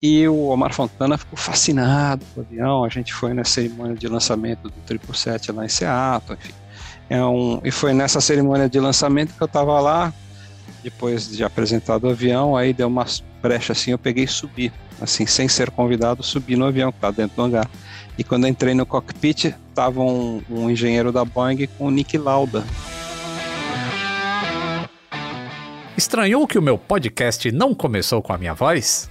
E o Omar Fontana ficou fascinado com o avião. A gente foi na cerimônia de lançamento do 777 lá em Seattle, enfim. É um, e foi nessa cerimônia de lançamento que eu estava lá, depois de apresentado o avião, aí deu uma brecha assim, eu peguei e subi, assim, sem ser convidado, subi no avião que tá dentro do hangar. E quando entrei no cockpit, estava um, um engenheiro da Boeing com o Nick Lauda. Estranhou que o meu podcast não começou com a minha voz?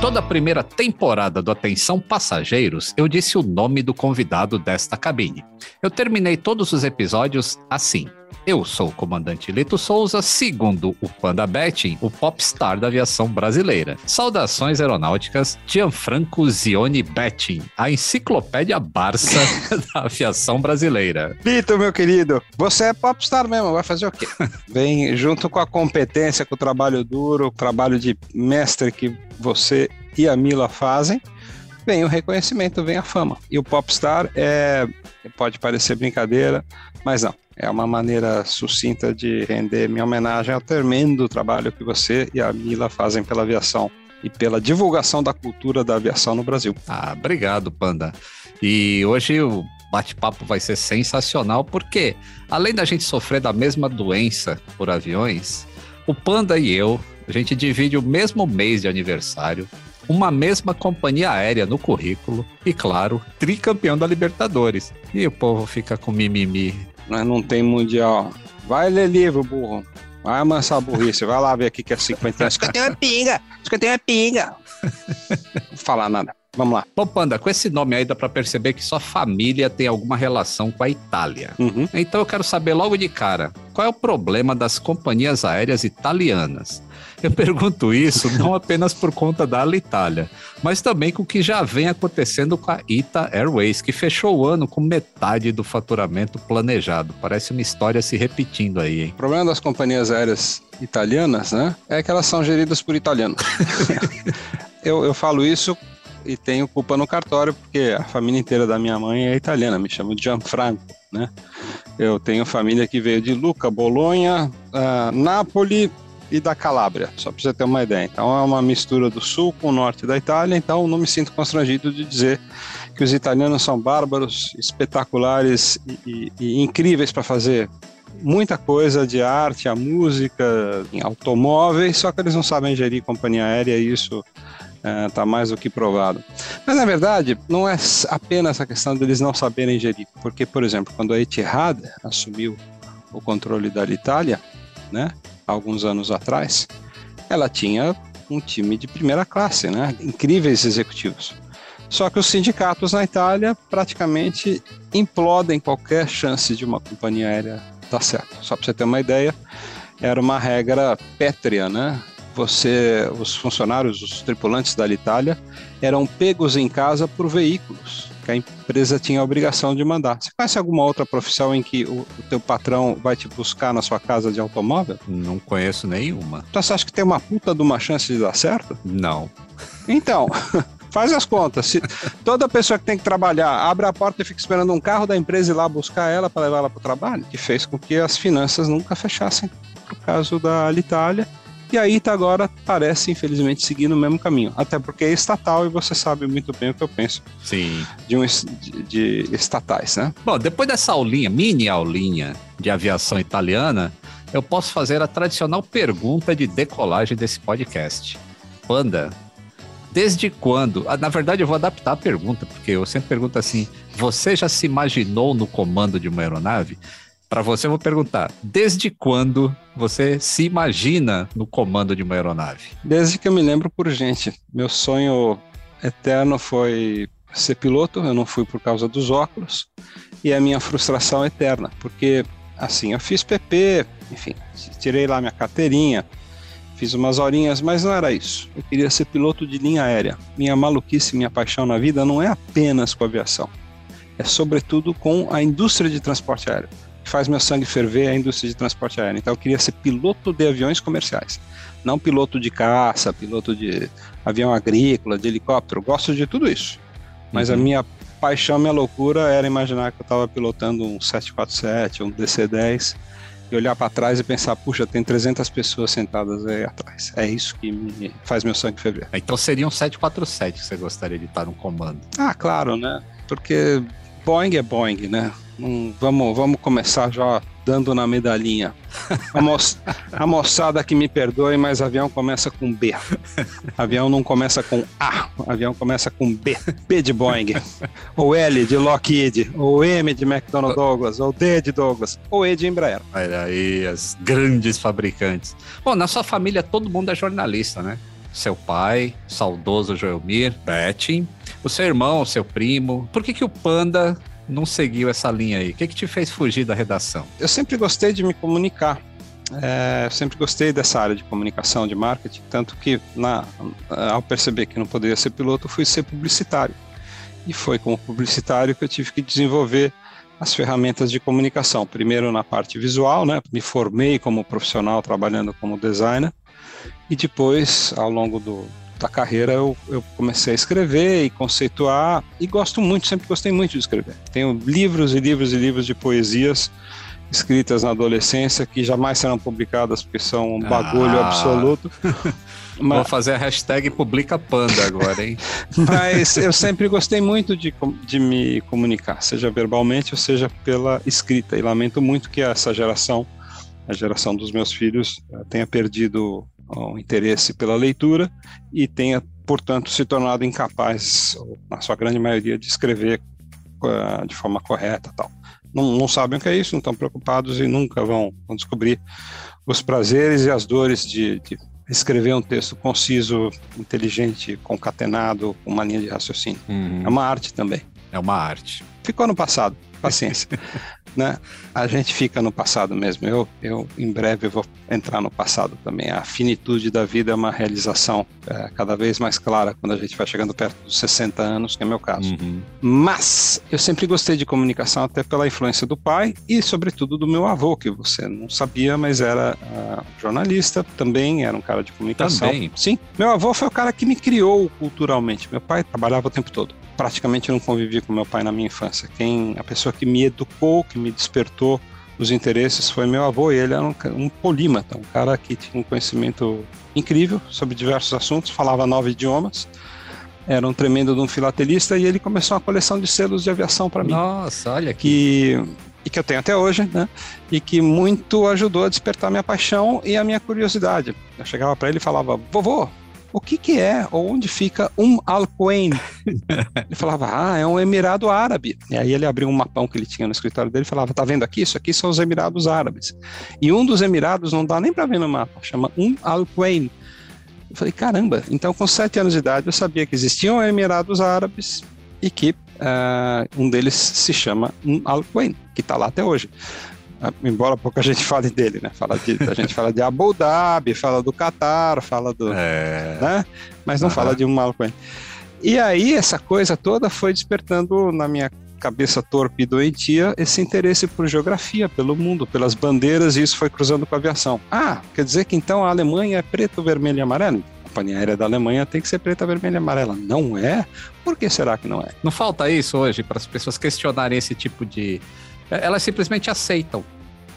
Toda a primeira temporada do Atenção Passageiros, eu disse o nome do convidado desta cabine. Eu terminei todos os episódios assim. Eu sou o comandante Lito Souza, segundo o Panda Betting, o popstar da aviação brasileira. Saudações aeronáuticas, Gianfranco Zione Betting, a enciclopédia Barça da aviação brasileira. Lito, meu querido, você é popstar mesmo, vai fazer o quê? Vem junto com a competência, com o trabalho duro, o trabalho de mestre que você e a Mila fazem vem o reconhecimento, vem a fama. E o popstar é pode parecer brincadeira, mas não. É uma maneira sucinta de render minha homenagem ao tremendo trabalho que você e a Mila fazem pela aviação e pela divulgação da cultura da aviação no Brasil. Ah, obrigado, Panda. E hoje o bate-papo vai ser sensacional porque, além da gente sofrer da mesma doença por aviões, o Panda e eu, a gente divide o mesmo mês de aniversário, uma mesma companhia aérea no currículo e, claro, tricampeão da Libertadores. E o povo fica com mimimi. Mas não tem mundial. Vai ler livro, burro. Vai amansar a burrice. Vai lá ver aqui que é 50 anos. 51 é pinga! 51 é pinga! Não falar nada. Vamos lá. Bom, Panda, com esse nome aí dá para perceber que sua família tem alguma relação com a Itália. Uhum. Então eu quero saber logo de cara, qual é o problema das companhias aéreas italianas? Eu pergunto isso não apenas por conta da Alitalia, mas também com o que já vem acontecendo com a Ita Airways, que fechou o ano com metade do faturamento planejado. Parece uma história se repetindo aí, hein? O problema das companhias aéreas italianas, né, é que elas são geridas por italianos. eu, eu falo isso e tenho culpa no cartório, porque a família inteira da minha mãe é italiana, me chamo Gianfranco, né? Eu tenho família que veio de Luca, Bolonha, uh, Nápoles e da Calábria, só para você ter uma ideia. Então é uma mistura do sul com o norte da Itália, então não me sinto constrangido de dizer que os italianos são bárbaros, espetaculares e, e, e incríveis para fazer muita coisa de arte, a música, em automóveis, só que eles não sabem gerir companhia aérea e isso está é, mais do que provado. Mas na verdade, não é apenas a questão deles não saberem gerir, porque, por exemplo, quando a Etihad assumiu o controle da Itália, né, alguns anos atrás, ela tinha um time de primeira classe, né? incríveis executivos. Só que os sindicatos na Itália praticamente implodem qualquer chance de uma companhia aérea dar certo. Só para você ter uma ideia, era uma regra pétrea, né? Você, os funcionários, os tripulantes da Itália eram pegos em casa por veículos que a empresa tinha a obrigação de mandar. Você conhece alguma outra profissão em que o, o teu patrão vai te buscar na sua casa de automóvel? Não conheço nenhuma. Então você acha que tem uma puta de uma chance de dar certo? Não. Então, faz as contas. Se toda pessoa que tem que trabalhar abre a porta e fica esperando um carro da empresa ir lá buscar ela para levar ela para o trabalho, que fez com que as finanças nunca fechassem. Por caso da Alitalia, E a ITA agora parece, infelizmente, seguir no mesmo caminho. Até porque é estatal e você sabe muito bem o que eu penso Sim. de, um, de, de estatais, né? Bom, depois dessa aulinha, mini aulinha de aviação italiana, eu posso fazer a tradicional pergunta de decolagem desse podcast. Panda, desde quando? Ah, na verdade, eu vou adaptar a pergunta, porque eu sempre pergunto assim: você já se imaginou no comando de uma aeronave? Para você, eu vou perguntar: desde quando você se imagina no comando de uma aeronave? Desde que eu me lembro por gente. Meu sonho eterno foi ser piloto, eu não fui por causa dos óculos, e a minha frustração eterna, porque assim, eu fiz PP, enfim, tirei lá minha carteirinha, fiz umas horinhas, mas não era isso. Eu queria ser piloto de linha aérea. Minha maluquice, minha paixão na vida não é apenas com aviação, é sobretudo com a indústria de transporte aéreo faz meu sangue ferver é a indústria de transporte aéreo. Então eu queria ser piloto de aviões comerciais, não piloto de caça, piloto de avião agrícola, de helicóptero. Gosto de tudo isso. Mas uhum. a minha paixão, minha loucura era imaginar que eu estava pilotando um 747, um DC-10 e olhar para trás e pensar, puxa, tem 300 pessoas sentadas aí atrás. É isso que me faz meu sangue ferver. Então seria um 747 que você gostaria de estar no comando? Ah, claro, né? Porque Boeing é Boeing, né? Vamos, vamos começar já dando na medalhinha. A, mo a moçada que me perdoe, mas avião começa com B. Avião não começa com A, avião começa com B. B de Boeing, ou L de Lockheed, ou M de McDonnell Douglas, ou D de Douglas, ou E de Embraer. Olha aí, as grandes fabricantes. Bom, na sua família todo mundo é jornalista, né? Seu pai, saudoso Joelmir, Betty, o seu irmão, o seu primo. Por que, que o Panda não seguiu essa linha aí? O que, que te fez fugir da redação? Eu sempre gostei de me comunicar. É, sempre gostei dessa área de comunicação, de marketing, tanto que na, ao perceber que não poderia ser piloto, fui ser publicitário. E foi como publicitário que eu tive que desenvolver as ferramentas de comunicação. Primeiro na parte visual, né? Me formei como profissional trabalhando como designer e depois, ao longo do, da carreira eu, eu comecei a escrever e conceituar e gosto muito, sempre gostei muito de escrever. Tenho livros e livros e livros de poesias escritas na adolescência que jamais serão publicadas porque são um bagulho ah. absoluto. Mas... Vou fazer a hashtag Publica Panda agora, hein? Mas eu sempre gostei muito de, de me comunicar, seja verbalmente ou seja pela escrita. E lamento muito que essa geração, a geração dos meus filhos, eh, tenha perdido o interesse pela leitura e tenha, portanto, se tornado incapaz, na sua grande maioria, de escrever uh, de forma correta tal. Não, não, sabem o que é isso, não estão preocupados e nunca vão, vão descobrir os prazeres e as dores de, de escrever um texto conciso, inteligente, concatenado, com uma linha de raciocínio. Uhum. É uma arte também. É uma arte. Ficou no passado, paciência. né? A gente fica no passado mesmo. Eu, eu em breve vou entrar no passado também. A finitude da vida é uma realização é, cada vez mais clara quando a gente vai chegando perto dos 60 anos, que é meu caso. Uhum. Mas eu sempre gostei de comunicação até pela influência do pai e, sobretudo, do meu avô, que você não sabia, mas era uh, jornalista também, era um cara de comunicação. Também. Sim. Meu avô foi o cara que me criou culturalmente. Meu pai trabalhava o tempo todo praticamente não convivi com meu pai na minha infância. Quem a pessoa que me educou, que me despertou os interesses foi meu avô. E ele era um, um polímata, um cara que tinha um conhecimento incrível sobre diversos assuntos, falava nove idiomas. Era um tremendo de um filatelista e ele começou uma coleção de selos de aviação para mim. Nossa, olha que e que eu tenho até hoje, né? E que muito ajudou a despertar minha paixão e a minha curiosidade. Eu chegava para ele e falava: "Vovô, o que, que é, ou onde fica um Al-Quain? ele falava, ah, é um Emirado Árabe. E aí ele abriu um mapão que ele tinha no escritório dele e falava, tá vendo aqui? Isso aqui são os Emirados Árabes. E um dos Emirados não dá nem para ver no mapa, chama um Al-Quain. Eu falei, caramba, então com sete anos de idade eu sabia que existiam Emirados Árabes e que uh, um deles se chama um Al-Quain, que está lá até hoje embora pouca gente fale dele, né? Fala de, a gente fala de Abu Dhabi, fala do Qatar, fala do. É... Né? Mas não uhum. fala de um maluco. E aí, essa coisa toda foi despertando na minha cabeça torpe e doentia esse interesse por geografia, pelo mundo, pelas bandeiras, e isso foi cruzando com a aviação. Ah, quer dizer que então a Alemanha é preto, vermelho e amarelo? A companhia aérea da Alemanha tem que ser preta, vermelha e amarela. Não é? Por que será que não é? Não falta isso hoje para as pessoas questionarem esse tipo de elas simplesmente aceitam.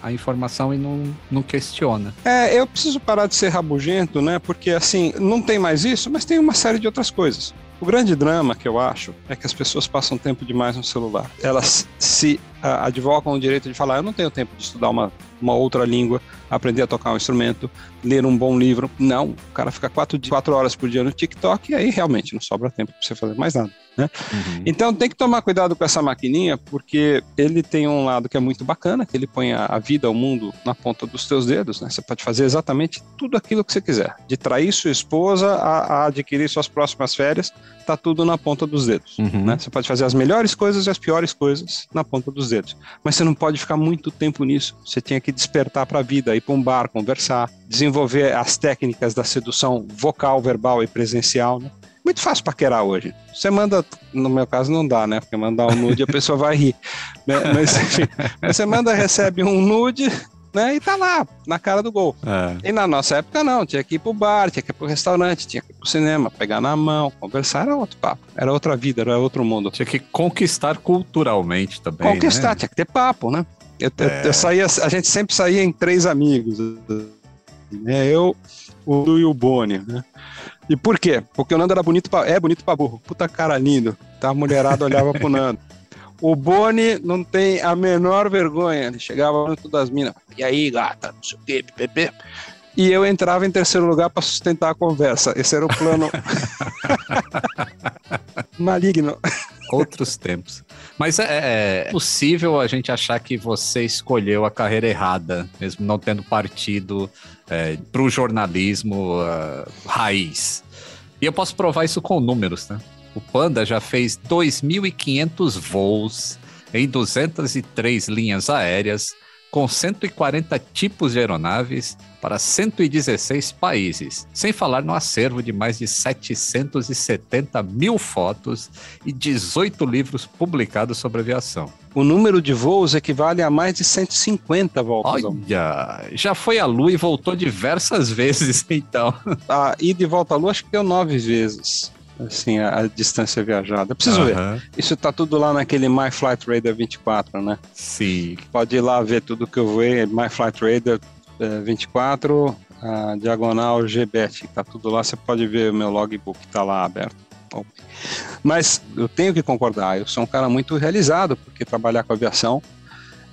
a informação e não, não questiona. É, eu preciso parar de ser rabugento, né? Porque assim, não tem mais isso, mas tem uma série de outras coisas. O grande drama que eu acho é que as pessoas passam tempo demais no celular. Elas se uh, advogam o direito de falar: eu não tenho tempo de estudar uma, uma outra língua, aprender a tocar um instrumento, ler um bom livro. Não, o cara fica quatro, quatro horas por dia no TikTok e aí realmente não sobra tempo para você fazer mais nada. Né? Uhum. Então tem que tomar cuidado com essa maquininha, porque ele tem um lado que é muito bacana, que ele põe a, vida, o mundo na ponta dos teus dedos, né? Você pode fazer exatamente tudo aquilo que você quiser. De trair sua esposa a, a adquirir suas próximas férias, tá tudo na ponta dos dedos. Uhum. Né? Você pode fazer as melhores coisas e as piores coisas na ponta dos dedos. Mas você não pode ficar muito tempo nisso. Você tinha que despertar para a vida, ir para um bar, conversar, desenvolver as técnicas da sedução vocal, verbal e presencial, né? muito fácil paquerar hoje. Você manda, no meu caso não dá, né? Porque mandar um nude a pessoa vai rir. Né? Mas enfim, você manda, recebe um nude, né? E tá lá, na cara do gol. É. E na nossa época não, tinha que ir pro bar, tinha que ir pro restaurante, tinha que ir pro cinema, pegar na mão, conversar, era outro papo. Era outra vida, era outro mundo. Tinha que conquistar culturalmente também. Conquistar, né? tinha que ter papo, né? Eu, é. eu, saía, a gente sempre saía em três amigos. Né? Eu, o Lu e o Boni, né? E por quê? Porque o Nando era bonito pra, é bonito pra burro. Puta cara lindo. Tá? A mulherada olhava pro Nando. O Boni não tem a menor vergonha. Ele chegava junto das minas. E aí, gata, não sei o quê, pepe. E eu entrava em terceiro lugar para sustentar a conversa. Esse era o plano maligno. Outros tempos. Mas é, é, possível a gente achar que você escolheu a carreira errada, mesmo não tendo partido é, para o jornalismo uh, raiz. E eu posso provar isso com números, né? O Panda já fez 2.500 voos em 203 linhas aéreas, com 140 tipos de aeronaves para 116 países, sem falar no acervo de mais de 770 mil fotos e 18 livros publicados sobre aviação. O número de voos equivale a mais de 150 voltas. Olha, já foi à Lua e voltou diversas vezes, então. A ida e volta à Lua acho que deu nove vezes assim, a, a, distância viajada. Preciso uhum. ver. Isso tá tudo lá naquele My Flight Radar 24, né? Sim. Pode ir lá ver tudo que eu vi, My Flight Radar é, 24, a diagonal GBET, tá tudo lá, você pode ver o meu logbook, tá lá aberto. Mas eu tenho que concordar, eu sou um cara muito realizado, porque trabalhar com aviação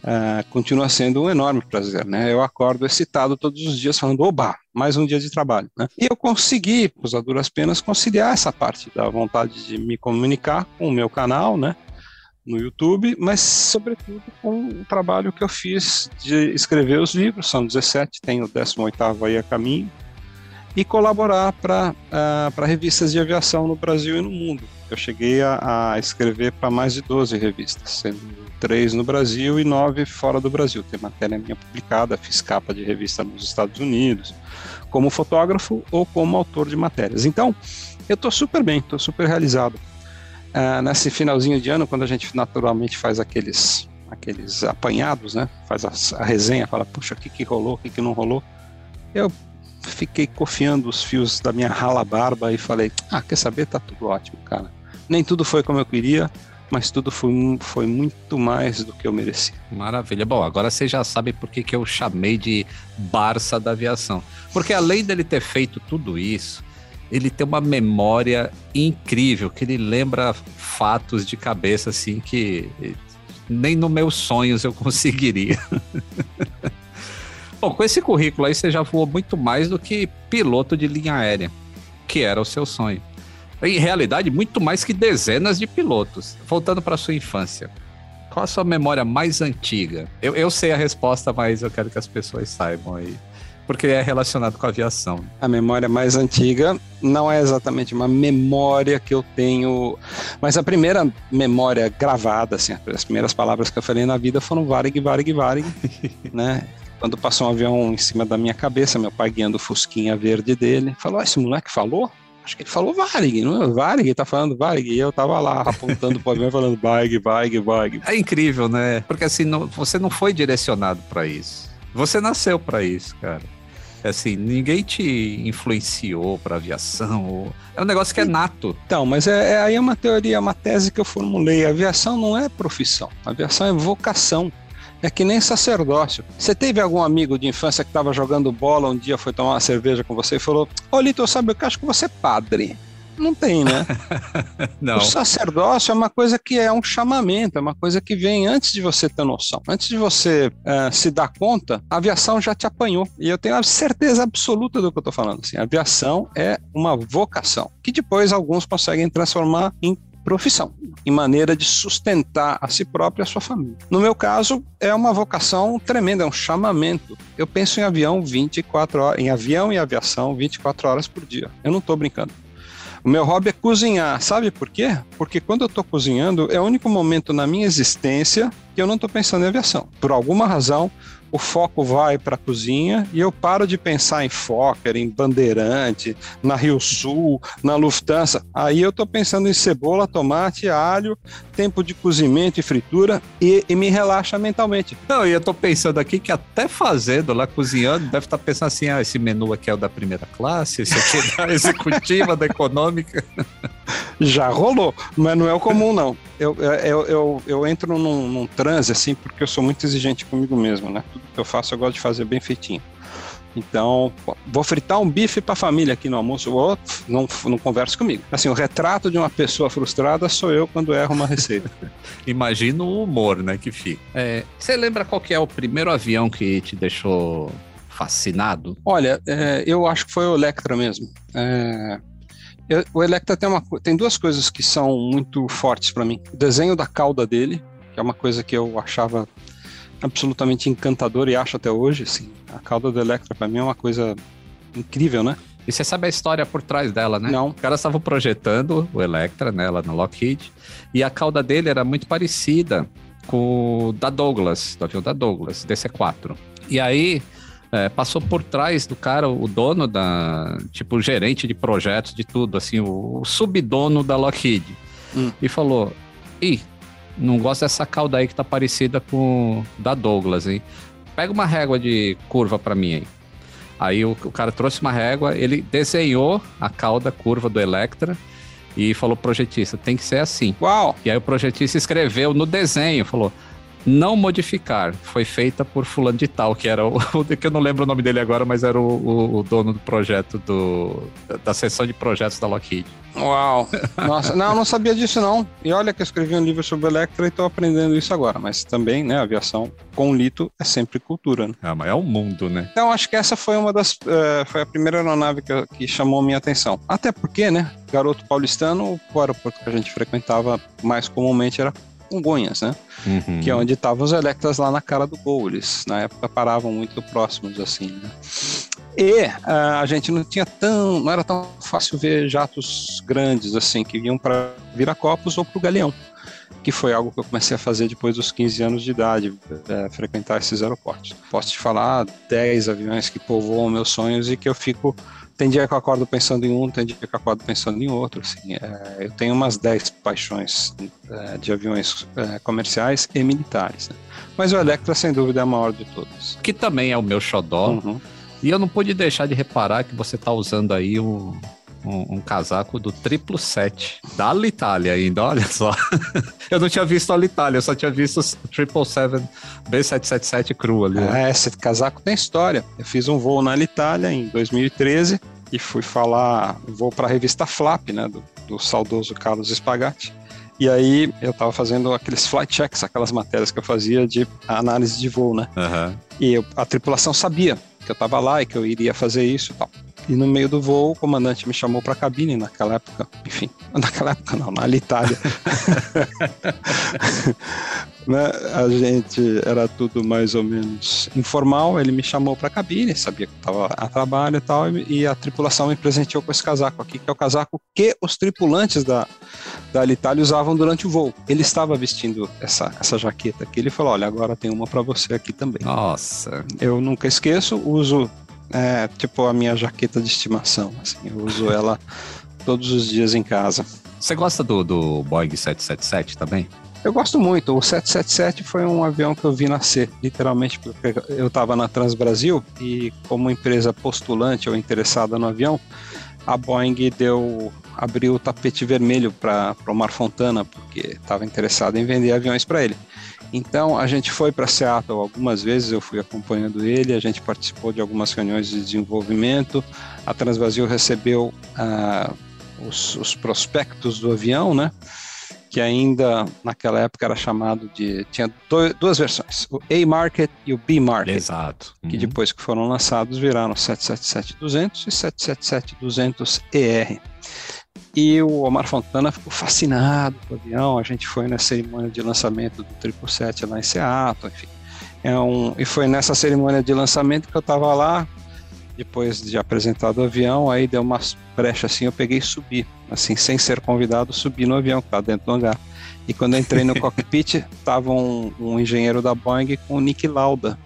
uh, continua sendo um enorme prazer, né? Eu acordo excitado todos os dias falando, oba, mais um dia de trabalho, né? E eu consegui, por duras penas, conciliar essa parte da vontade de me comunicar com o meu canal, né? No YouTube, mas sobretudo com o trabalho que eu fiz de escrever os livros, são 17, tem o 18º aí a caminho, e colaborar para uh, revistas de aviação no Brasil e no mundo. Eu cheguei a, a escrever para mais de 12 revistas, sendo três no Brasil e nove fora do Brasil. Tem matéria minha publicada, fiz capa de revista nos Estados Unidos, como fotógrafo ou como autor de matérias. Então, eu estou super bem, estou super realizado. Uh, nesse finalzinho de ano, quando a gente naturalmente faz aqueles aqueles apanhados, né? Faz a, a resenha, fala, puxa, o que, que rolou, o que, que não rolou. Eu fiquei cofiando os fios da minha rala barba e falei, ah, quer saber? Tá tudo ótimo, cara. Nem tudo foi como eu queria, mas tudo foi, foi muito mais do que eu mereci. Maravilha. Bom, agora você já sabe por que, que eu chamei de Barça da aviação. Porque além dele ter feito tudo isso, ele tem uma memória incrível, que ele lembra fatos de cabeça assim que nem nos meus sonhos eu conseguiria. Bom, com esse currículo aí você já voou muito mais do que piloto de linha aérea, que era o seu sonho em realidade, muito mais que dezenas de pilotos. Voltando para sua infância, qual a sua memória mais antiga? Eu, eu sei a resposta, mas eu quero que as pessoas saibam aí. Porque é relacionado com a aviação. A memória mais antiga não é exatamente uma memória que eu tenho, mas a primeira memória gravada, assim, as primeiras palavras que eu falei na vida foram Varig, Varig, Varig, né? Quando passou um avião em cima da minha cabeça, meu pai guiando o fusquinha verde dele, falou: esse moleque falou? Acho que ele falou Varig, não é? Varig, tá falando Varig. E eu tava lá apontando pro avião falando Varig, Varig, Varig. É incrível, né? Porque assim, não, você não foi direcionado para isso. Você nasceu para isso, cara. É assim, ninguém te influenciou para aviação. É um negócio que é nato. Então, mas é, é, aí é uma teoria, uma tese que eu formulei. A aviação não é profissão. A aviação é vocação. É que nem sacerdócio. Você teve algum amigo de infância que estava jogando bola um dia, foi tomar uma cerveja com você e falou: Ô Lito, sabe, eu acho que você é padre. Não tem, né? Não. O sacerdócio é uma coisa que é um chamamento, é uma coisa que vem antes de você ter noção. Antes de você eh, se dar conta, a aviação já te apanhou. E eu tenho a certeza absoluta do que eu estou falando. Assim, a aviação é uma vocação, que depois alguns conseguem transformar em profissão, em maneira de sustentar a si próprio e a sua família. No meu caso, é uma vocação tremenda, é um chamamento. Eu penso em avião 24 horas, em avião e aviação 24 horas por dia. Eu não estou brincando. O meu hobby é cozinhar. Sabe por quê? Porque quando eu estou cozinhando, é o único momento na minha existência que eu não estou pensando em aviação. Por alguma razão, o foco vai para a cozinha e eu paro de pensar em Fokker, em Bandeirante, na Rio Sul, na Lufthansa. Aí eu estou pensando em cebola, tomate, alho, tempo de cozimento e fritura e, e, me relaxa mentalmente. Não, e eu tô pensando aqui que até fazendo lá, cozinhando, deve estar tá pensando assim: ah, esse menu aqui é o da primeira classe, esse aqui é da executiva, da econômica. Já rolou, mas não é o comum, não. Eu, eu, eu, eu entro num, num transe, assim, porque eu sou muito exigente comigo mesmo, né? Que eu faço, eu gosto de fazer bem feitinho. Então, vou fritar um bife para a família aqui no almoço, ou não, não converso comigo. Assim, o retrato de uma pessoa frustrada sou eu quando erro uma receita. Imagina o humor, né, que fica. É, você lembra qual que é o primeiro avião que te deixou fascinado? Olha, é, eu acho que foi o Electra mesmo. É, eu, o Electra tem, uma, tem duas coisas que são muito fortes para mim. O desenho da cauda dele, que é uma coisa que eu achava absolutamente encantador e acho até hoje, assim. A cauda do Electra para mim é uma coisa incrível, né? E você sabe a história por trás dela, né? Não. Os caras estavam projetando o Electra, né, lá no Lockheed, e a cauda dele era muito parecida com o da Douglas, do avião da Douglas, DC-4. E aí, é, passou por trás do cara, o dono da, tipo, o gerente de projetos, de tudo, assim, o, o subdono da Lockheed, hum. e falou, ih, não gosto dessa cauda aí que tá parecida com da Douglas, hein? Pega uma régua de curva para mim aí. Aí o, o, cara trouxe uma régua, ele desenhou a cauda curva do Electra e falou projetista, tem que ser assim. Uau! E aí o projetista escreveu no desenho, falou, não modificar, foi feita por fulano de tal, que era o, que eu não lembro o nome dele agora, mas era o, o, o dono do projeto do da seção de projetos da Lockheed. Uau! Nossa, não, não sabia disso não. E olha que eu escrevi um livro sobre Electra e estou aprendendo isso agora, mas também, né, aviação com lito é sempre cultura, né? Ah, mas é o mundo, né? Então acho que essa foi uma das, uh, foi a primeira aeronave que, que chamou minha atenção. Até porque, né, garoto paulistano, o aeroporto que a gente frequentava mais comumente era Congonhas, né? Uhum. Que é onde estavam os Electras lá na cara do gol. Eles, na época, paravam muito próximos, assim, né? E uh, a gente não tinha tão, não era tão fácil ver jatos grandes, assim, que vinham para Viracopos ou para o Galeão, que foi algo que eu comecei a fazer depois dos 15 anos de idade, é, frequentar esses aeroportos. Posso te falar 10 aviões que povoam meus sonhos e que eu fico tem dia que eu acordo pensando em um, tem dia que eu acordo pensando em outro. Assim, é, eu tenho umas 10 paixões é, de aviões é, comerciais e militares. Né? Mas o Electra, sem dúvida, é a maior de todas. Que também é o meu xodó. Uhum. E eu não pude deixar de reparar que você está usando aí o, um, um, casaco do triplo set da Alitalia ainda, olha só. eu não tinha visto a Alitalia, eu só tinha visto o triple seven B777 cru ali. Né? É, esse casaco tem história. Eu fiz um voo na Alitalia em 2013 e fui falar, vou para a revista Flap, né, do, do saudoso Carlos Spagatti. E aí eu estava fazendo aqueles flight checks, aquelas matérias que eu fazia de análise de voo, né? Uhum. E eu, a tripulação sabia que eu estava lá e que eu iria fazer isso e tal. E no meio do voo, o comandante me chamou para a cabine naquela época. Enfim, naquela época não, na Itália. né? A gente era tudo mais ou menos informal. Ele me chamou para a cabine, sabia que estava a trabalho e tal, e a tripulação me presenteou com esse casaco aqui, que é o casaco que os tripulantes da, da Alitalia usavam durante o voo. Ele estava vestindo essa, essa jaqueta aqui. Ele falou: Olha, agora tem uma para você aqui também. Nossa. Eu nunca esqueço, uso é tipo a minha jaqueta de estimação. Assim, eu uso ela todos os dias em casa. Você gosta do, do Boeing 777 também? Eu gosto muito. O 777 foi um avião que eu vi nascer, literalmente, porque eu estava na Transbrasil e, como empresa postulante ou interessada no avião, a Boeing deu abriu o tapete vermelho para o Mar Fontana, porque estava interessado em vender aviões para ele. Então a gente foi para Seattle algumas vezes, eu fui acompanhando ele, a gente participou de algumas reuniões de desenvolvimento. A Transbrasil recebeu uh, os, os, prospectos do avião, né? Que ainda naquela época era chamado de tinha do, duas versões, o A Market e o B Market. Exato. Que uhum. depois que foram lançados viraram 777-200 e 777-200ER. E o Omar Fontana ficou fascinado com o avião. A gente foi na cerimônia de lançamento do 777 lá em Seattle, enfim. É um, e foi nessa cerimônia de lançamento que eu estava lá, depois de apresentado o avião, aí deu uma brecha assim, eu peguei e subi, assim, sem ser convidado, subi no avião que estava dentro do hangar. E quando eu entrei no cockpit, estava um, um, engenheiro da Boeing com o Nick Lauda.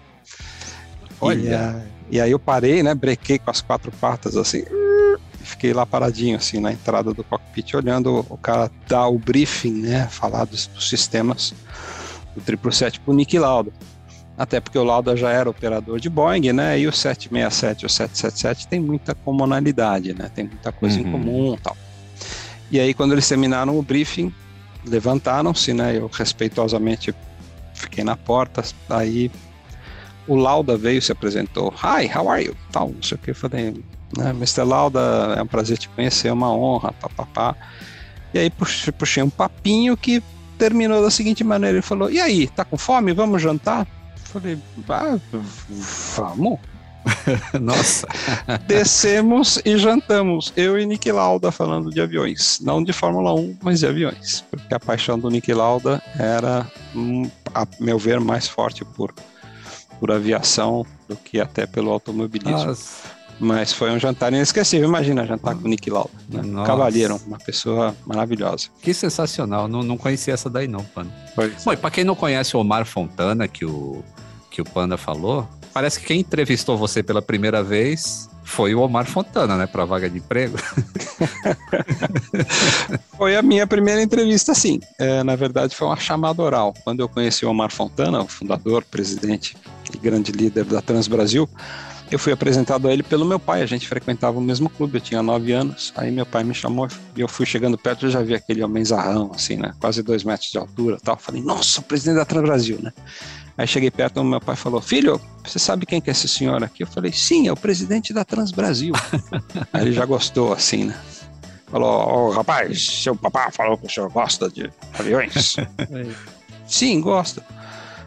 Olha! E, e aí eu parei, né, brequei com as quatro patas, assim, fiquei lá paradinho, assim, na entrada do cockpit, olhando o cara dar o briefing, né, falar dos, dos sistemas do 777 pro Nick Lauda. Até porque o Lauda já era operador de Boeing, né, e o 767 e o 777 tem muita comunalidade, né, tem muita coisa uhum. em comum tal. E aí, quando eles terminaram o briefing, levantaram-se, né, eu respeitosamente fiquei na porta, aí o Lauda veio, se apresentou, Hi, how are you? Tal, não sei o que, eu falei, né? Mr. Lauda, é um prazer te conhecer, é uma honra, papapá. E aí puxei, um papinho que terminou da seguinte maneira: ele falou, e aí, tá com fome? Vamos jantar? falei, ah, vamos. Nossa. Descemos e jantamos. Eu e Nick Lauda falando de aviões. Não de Fórmula 1, mas de aviões. Porque a paixão do Nick Lauda era, a meu ver, mais forte por, por aviação do que até pelo automobilismo. Nossa. Mas foi um jantar inesquecível. Imagina jantar com o Nick Lauda. Né? Cavalheiro, uma pessoa maravilhosa. Que sensacional. Não, não conhecia essa daí, não, Panda. Bom, e pra quem não conhece o Omar Fontana, que o, que o Panda falou, parece que quem entrevistou você pela primeira vez foi o Omar Fontana, né, para vaga de emprego. foi a minha primeira entrevista, sim. É, na verdade, foi uma chamada oral. Quando eu conheci o Omar Fontana, o fundador, presidente e grande líder da Trans Brasil, eu fui apresentado a ele pelo meu pai, a gente frequentava o mesmo clube, eu tinha nove anos, aí meu pai me chamou e eu fui chegando perto, eu já vi aquele homem zarrão, assim, né, quase dois metros de altura tal, falei, nossa, o presidente da Trans Brasil, né, aí cheguei perto, meu pai falou, filho, você sabe quem que é esse senhor aqui? Eu falei, sim, é o presidente da Trans Brasil. aí ele já gostou, assim, né, falou, oh, rapaz, seu papá falou que o senhor gosta de aviões? sim, gosta.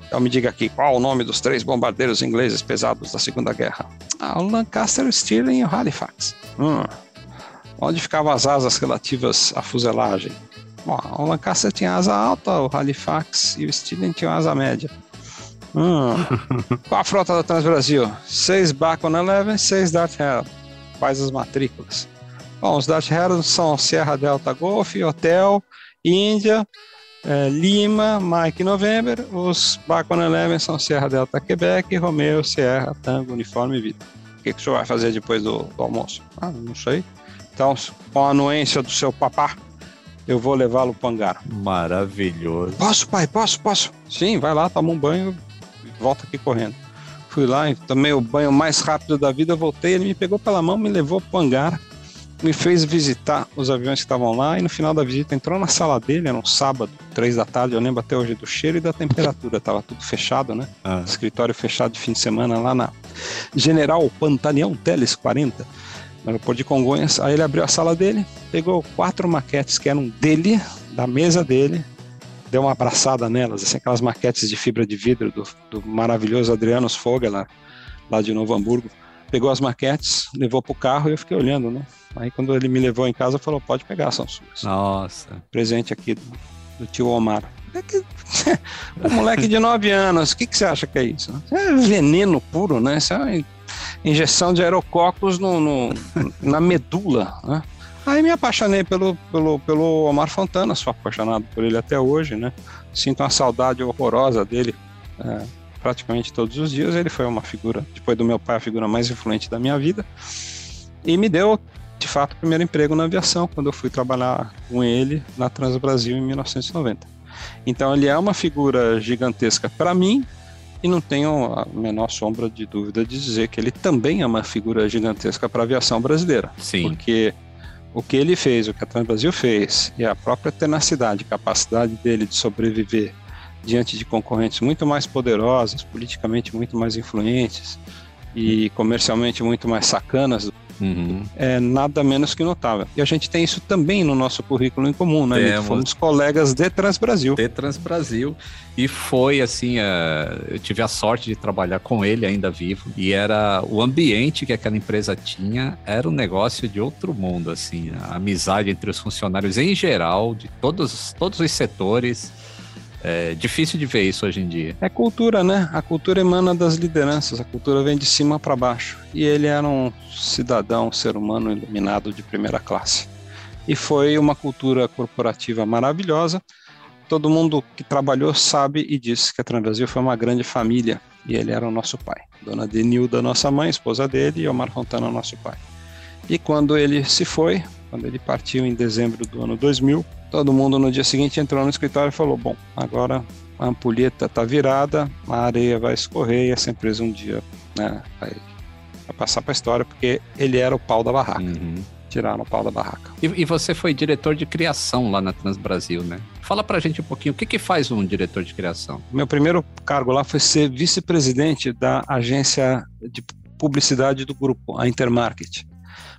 Então me diga aqui, qual o nome dos três bombardeiros ingleses pesados da Segunda Guerra? Ah, o Lancaster, o Stirling e o Halifax. Hum. Onde ficavam as asas relativas à fuselagem? Bom, o Lancaster tinha asa alta, o Halifax e o Stirling tinham asa média. Hum. Qual a frota da Transbrasil? Seis Bacon 11, seis Dart Hell. Quais as matrículas? Bom, os Dart Hell são Sierra Delta Golf, Hotel, Índia, é, Lima, Mike November, os Bacon Eleven são Sierra Delta Quebec, Romeo, Sierra, Tango, Uniforme e Vida. O que, que o senhor vai fazer depois do, do almoço? Ah, não sei. Então, com a anuência do seu papá, eu vou levá-lo para o hangar. Maravilhoso. Posso, pai? Posso, posso? Sim, vai lá, toma um banho e volta aqui correndo. Fui lá, tomei o banho mais rápido da vida, voltei, ele me pegou pela mão, me levou para o hangar me fez visitar os aviões que estavam lá e no final da visita entrou na sala dele, era um sábado, três da tarde, eu lembro até hoje do cheiro e da temperatura, tava tudo fechado, né? Ah. Escritório fechado de fim de semana lá na General Pantaleão Teles 40, no aeroporto de Congonhas. Aí ele abriu a sala dele, pegou quatro maquetes que eram dele, da mesa dele, deu uma abraçada nelas, assim, aquelas maquetes de fibra de vidro do, do maravilhoso Adriano Fogel lá, lá de Novo Hamburgo pegou as maquetes, levou pro carro e eu fiquei olhando, né? Aí quando ele me levou em casa, falou: pode pegar, são suas. Nossa. Presente aqui do, do tio Omar. É um moleque de 9 anos, o que, que você acha que é isso? É veneno puro, né? Isso é uma injeção de aerococos no, no na medula, né? Aí me apaixonei pelo, pelo, pelo Omar Fontana, sou apaixonado por ele até hoje, né? Sinto uma saudade horrorosa dele. É, praticamente todos os dias. Ele foi uma figura, depois do meu pai, a figura mais influente da minha vida. E me deu, de fato, o primeiro emprego na aviação, quando eu fui trabalhar com ele na Trans Brasil em 1990. Então ele é uma figura gigantesca para mim e não tenho a menor sombra de dúvida de dizer que ele também é uma figura gigantesca para a aviação brasileira. Sim. Porque o que ele fez, o que a Trans Brasil fez e a própria tenacidade, capacidade dele de sobreviver diante de concorrentes muito mais poderosos, politicamente muito mais influentes e comercialmente muito mais sacanas Uhum. é nada menos que notável. E a gente tem isso também no nosso currículo em comum, né? Temos. Fomos colegas de Transbrasil. De Transbrasil. E foi assim, uh, eu tive a sorte de trabalhar com ele ainda vivo. E era o ambiente que aquela empresa tinha era um negócio de outro mundo, assim. A amizade entre os funcionários em geral, de todos, todos os setores. É difícil de ver isso hoje em dia. É cultura, né? A cultura emana das lideranças, a cultura vem de cima para baixo. E ele era um cidadão, um ser humano iluminado de primeira classe. E foi uma cultura corporativa maravilhosa. Todo mundo que trabalhou sabe e diz que a Transbrasil foi uma grande família e ele era o nosso pai. Dona Denilda, nossa mãe, esposa dele, e Omar Fontana, nosso pai. E quando ele se foi, quando ele partiu em dezembro do ano 2000, Todo mundo no dia seguinte entrou no escritório e falou: Bom, agora a ampulheta está virada, a areia vai escorrer e essa empresa um dia né, vai, vai passar para a história, porque ele era o pau da barraca. Uhum. Tiraram o pau da barraca. E, e, você foi diretor de criação lá na Transbrasil, né? Fala pra gente um pouquinho, o que, que faz um diretor de criação? Meu primeiro cargo lá foi ser vice-presidente da agência de publicidade do grupo, a Intermarket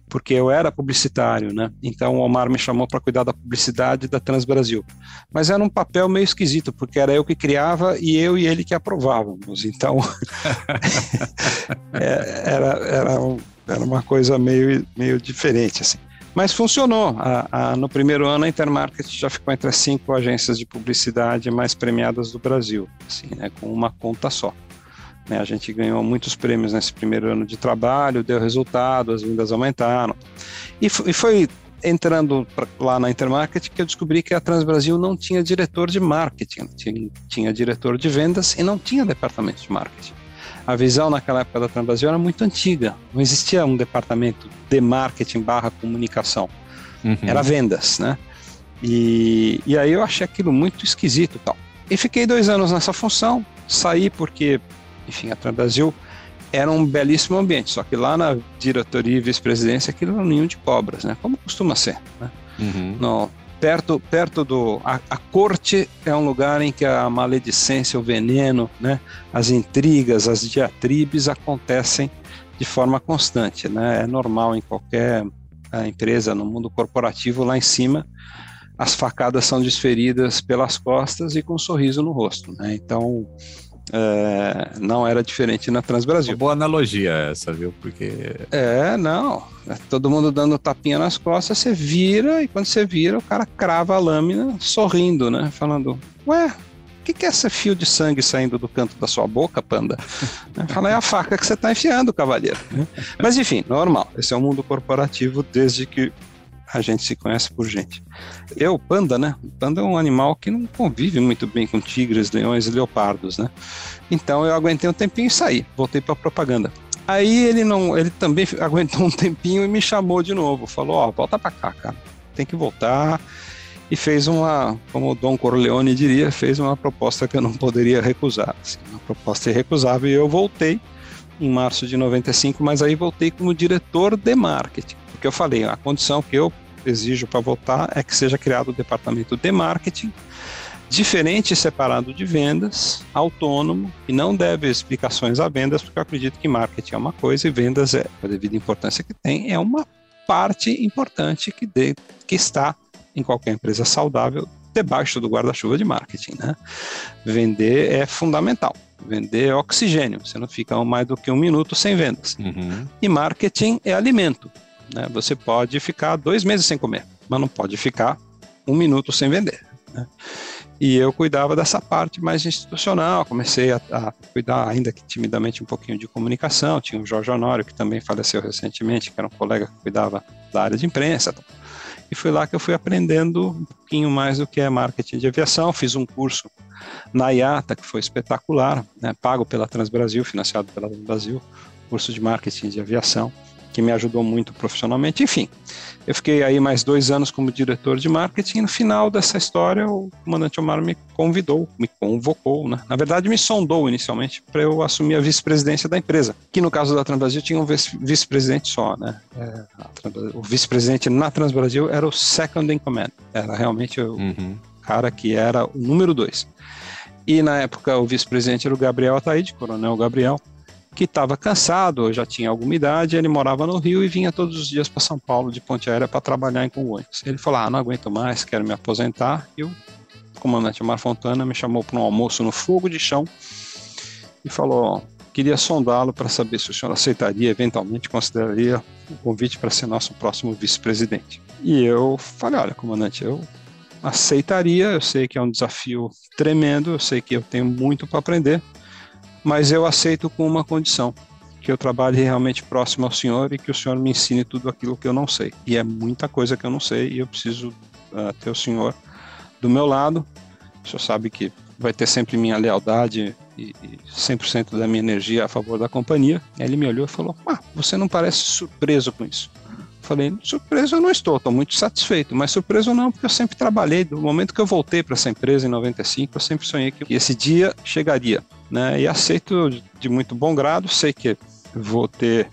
porque eu era publicitário, né? Então o Omar me chamou para cuidar da publicidade da Transbrasil. Mas era um papel meio esquisito, porque era eu que criava e eu e ele que aprovávamos. Então é, era, era, um, era uma coisa meio, meio diferente, assim. Mas funcionou. A, a, no primeiro ano, a Intermarket já ficou entre as cinco agências de publicidade mais premiadas do Brasil, assim, né, com uma conta só. Né? A gente ganhou muitos prêmios nesse primeiro ano de trabalho, deu resultado, as vendas aumentaram. E, foi entrando pra, lá na Intermarket que eu descobri que a Transbrasil não tinha diretor de marketing, tinha, tinha diretor de vendas e não tinha departamento de marketing. A visão naquela época da Transbrasil era muito antiga, não existia um departamento de marketing barra comunicação, uhum. era vendas, né? E, e aí eu achei aquilo muito esquisito tal. E fiquei dois anos nessa função, saí porque enfim, a Transbrasil era um belíssimo ambiente, só que lá na diretoria e vice-presidência aquilo era um ninho de cobras, né? Como costuma ser, né? Uhum. No, perto, perto do... A, a, corte é um lugar em que a maledicência, o veneno, né? As intrigas, as diatribes acontecem de forma constante, né? É normal em qualquer empresa, no mundo corporativo, lá em cima, as facadas são desferidas pelas costas e com um sorriso no rosto, né? Então é, não era diferente na Transbrasil. Uma boa analogia essa, viu? Porque. É, não. É todo mundo dando tapinha nas costas, você vira, e quando você vira, o cara crava a lâmina sorrindo, né? Falando, ué, o que, que é esse fio de sangue saindo do canto da sua boca, panda? Fala, é a faca que você está enfiando, cavaleiro. Mas enfim, normal. Esse é o mundo corporativo desde que a gente se conhece por gente. Eu, panda, né? Panda é um animal que não convive muito bem com tigres, leões e leopardos, né? Então eu aguentei um tempinho e saí, voltei para propaganda. Aí ele não, ele também aguentou um tempinho e me chamou de novo, falou: "Ó, oh, volta para cá, cara. Tem que voltar." E fez uma, como o Dom Corleone diria, fez uma proposta que eu não poderia recusar, assim, uma proposta irrecusável e eu voltei em março de 95, mas aí voltei como diretor de marketing. Porque eu falei, a condição que eu exijo para votar é que seja criado o departamento de marketing, diferente e separado de vendas, autônomo, e não deve explicações a vendas, porque eu acredito que marketing é uma coisa e vendas é, a devida importância que tem, é uma parte importante que, de, que está em qualquer empresa saudável debaixo do guarda-chuva de marketing. Né? Vender é fundamental. Vender é oxigênio. Você não fica mais do que um minuto sem vendas. Uhum. E marketing é alimento. Né? Você pode ficar dois meses sem comer, mas não pode ficar um minuto sem vender. Né? E eu cuidava dessa parte mais institucional, comecei a, a, cuidar, ainda que timidamente, um pouquinho de comunicação. Tinha o Jorge Honório, que também faleceu recentemente, que era um colega que cuidava da área de imprensa. E foi lá que eu fui aprendendo um pouquinho mais do que é marketing de aviação. Fiz um curso na IATA, que foi espetacular, né, pago pela Transbrasil, financiado pela Brasil, curso de marketing de aviação que me ajudou muito profissionalmente. Enfim, eu fiquei aí mais dois anos como diretor de marketing e no final dessa história o comandante Omar me convidou, me convocou, né? Na verdade, me sondou inicialmente para eu assumir a vice-presidência da empresa, que no caso da Transbrasil tinha um vice-presidente só, né? É, o vice-presidente na Transbrasil era o second in command, era realmente o uhum. cara que era o número dois. E na época o vice-presidente era o Gabriel Ataíde, coronel Gabriel, que estava cansado, já tinha alguma idade, ele morava no Rio e vinha todos os dias para São Paulo de ponte aérea para trabalhar em Congonhas. Ele falou: Ah, não aguento mais, quero me aposentar. E o comandante Mar Fontana me chamou para um almoço no fogo de chão e falou: Queria sondá-lo para saber se o senhor aceitaria, eventualmente consideraria o convite para ser nosso próximo vice-presidente. E eu falei: Olha, comandante, eu aceitaria. Eu sei que é um desafio tremendo, eu sei que eu tenho muito para aprender, mas eu aceito com uma condição: que eu trabalhe realmente próximo ao senhor e que o senhor me ensine tudo aquilo que eu não sei. E é muita coisa que eu não sei e eu preciso uh, ter o senhor do meu lado. O senhor sabe que vai ter sempre minha lealdade e, e 100% da minha energia a favor da companhia. Ele me olhou e falou: Ah, você não parece surpreso com isso. Falei, surpreso eu não estou, estou muito satisfeito, mas surpreso não, porque eu sempre trabalhei. Do momento que eu voltei para essa empresa em 95, eu sempre sonhei que esse dia chegaria. Né? E aceito de muito bom grado, sei que vou ter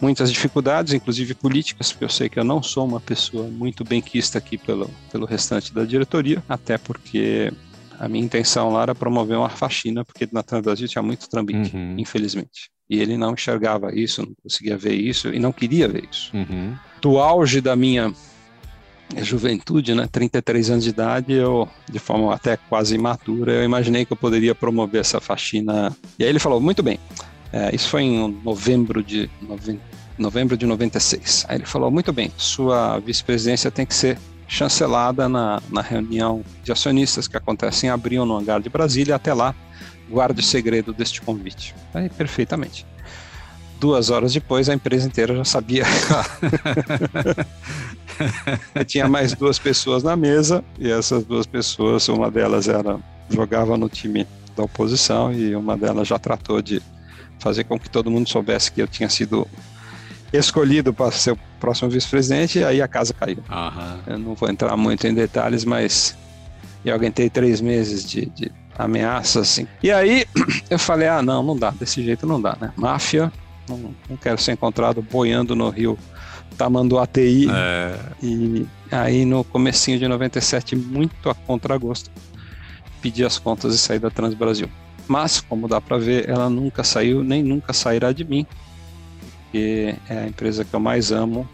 muitas dificuldades, inclusive políticas, porque eu sei que eu não sou uma pessoa muito benquista aqui pelo, pelo restante da diretoria, até porque a minha intenção lá era promover uma faxina, porque na Transbrasil tinha muito trambique, uhum. infelizmente. E ele não enxergava isso, não conseguia ver isso e não queria ver isso. Uhum. Do auge da minha juventude, né, 33 anos de idade, eu, de forma até quase imatura, eu imaginei que eu poderia promover essa faxina. E aí ele falou: muito bem, é, isso foi em novembro de, novembro de 96. Aí ele falou: muito bem, sua vice-presidência tem que ser chancelada na, na reunião de acionistas que acontece em abril no hangar de Brasília. Até lá, guarde o segredo deste convite. Aí, perfeitamente. Duas horas depois, a empresa inteira já sabia. tinha mais duas pessoas na mesa, e essas duas pessoas, uma delas era jogava no time da oposição e uma delas já tratou de fazer com que todo mundo soubesse que eu tinha sido escolhido para ser o próximo vice-presidente, e aí a casa caiu. Uhum. Eu não vou entrar muito em detalhes, mas eu aguentei três meses de, de ameaças, assim. E aí eu falei, ah, não, não dá, desse jeito não dá, né? Máfia, não, não quero ser encontrado boiando no rio Tamanduá TI. É. E aí no comecinho de 97, muito a contragosto, pedi as contas e saí da Transbrasil. Mas, como dá para ver, ela nunca saiu, nem nunca sairá de mim porque é a empresa que eu mais amo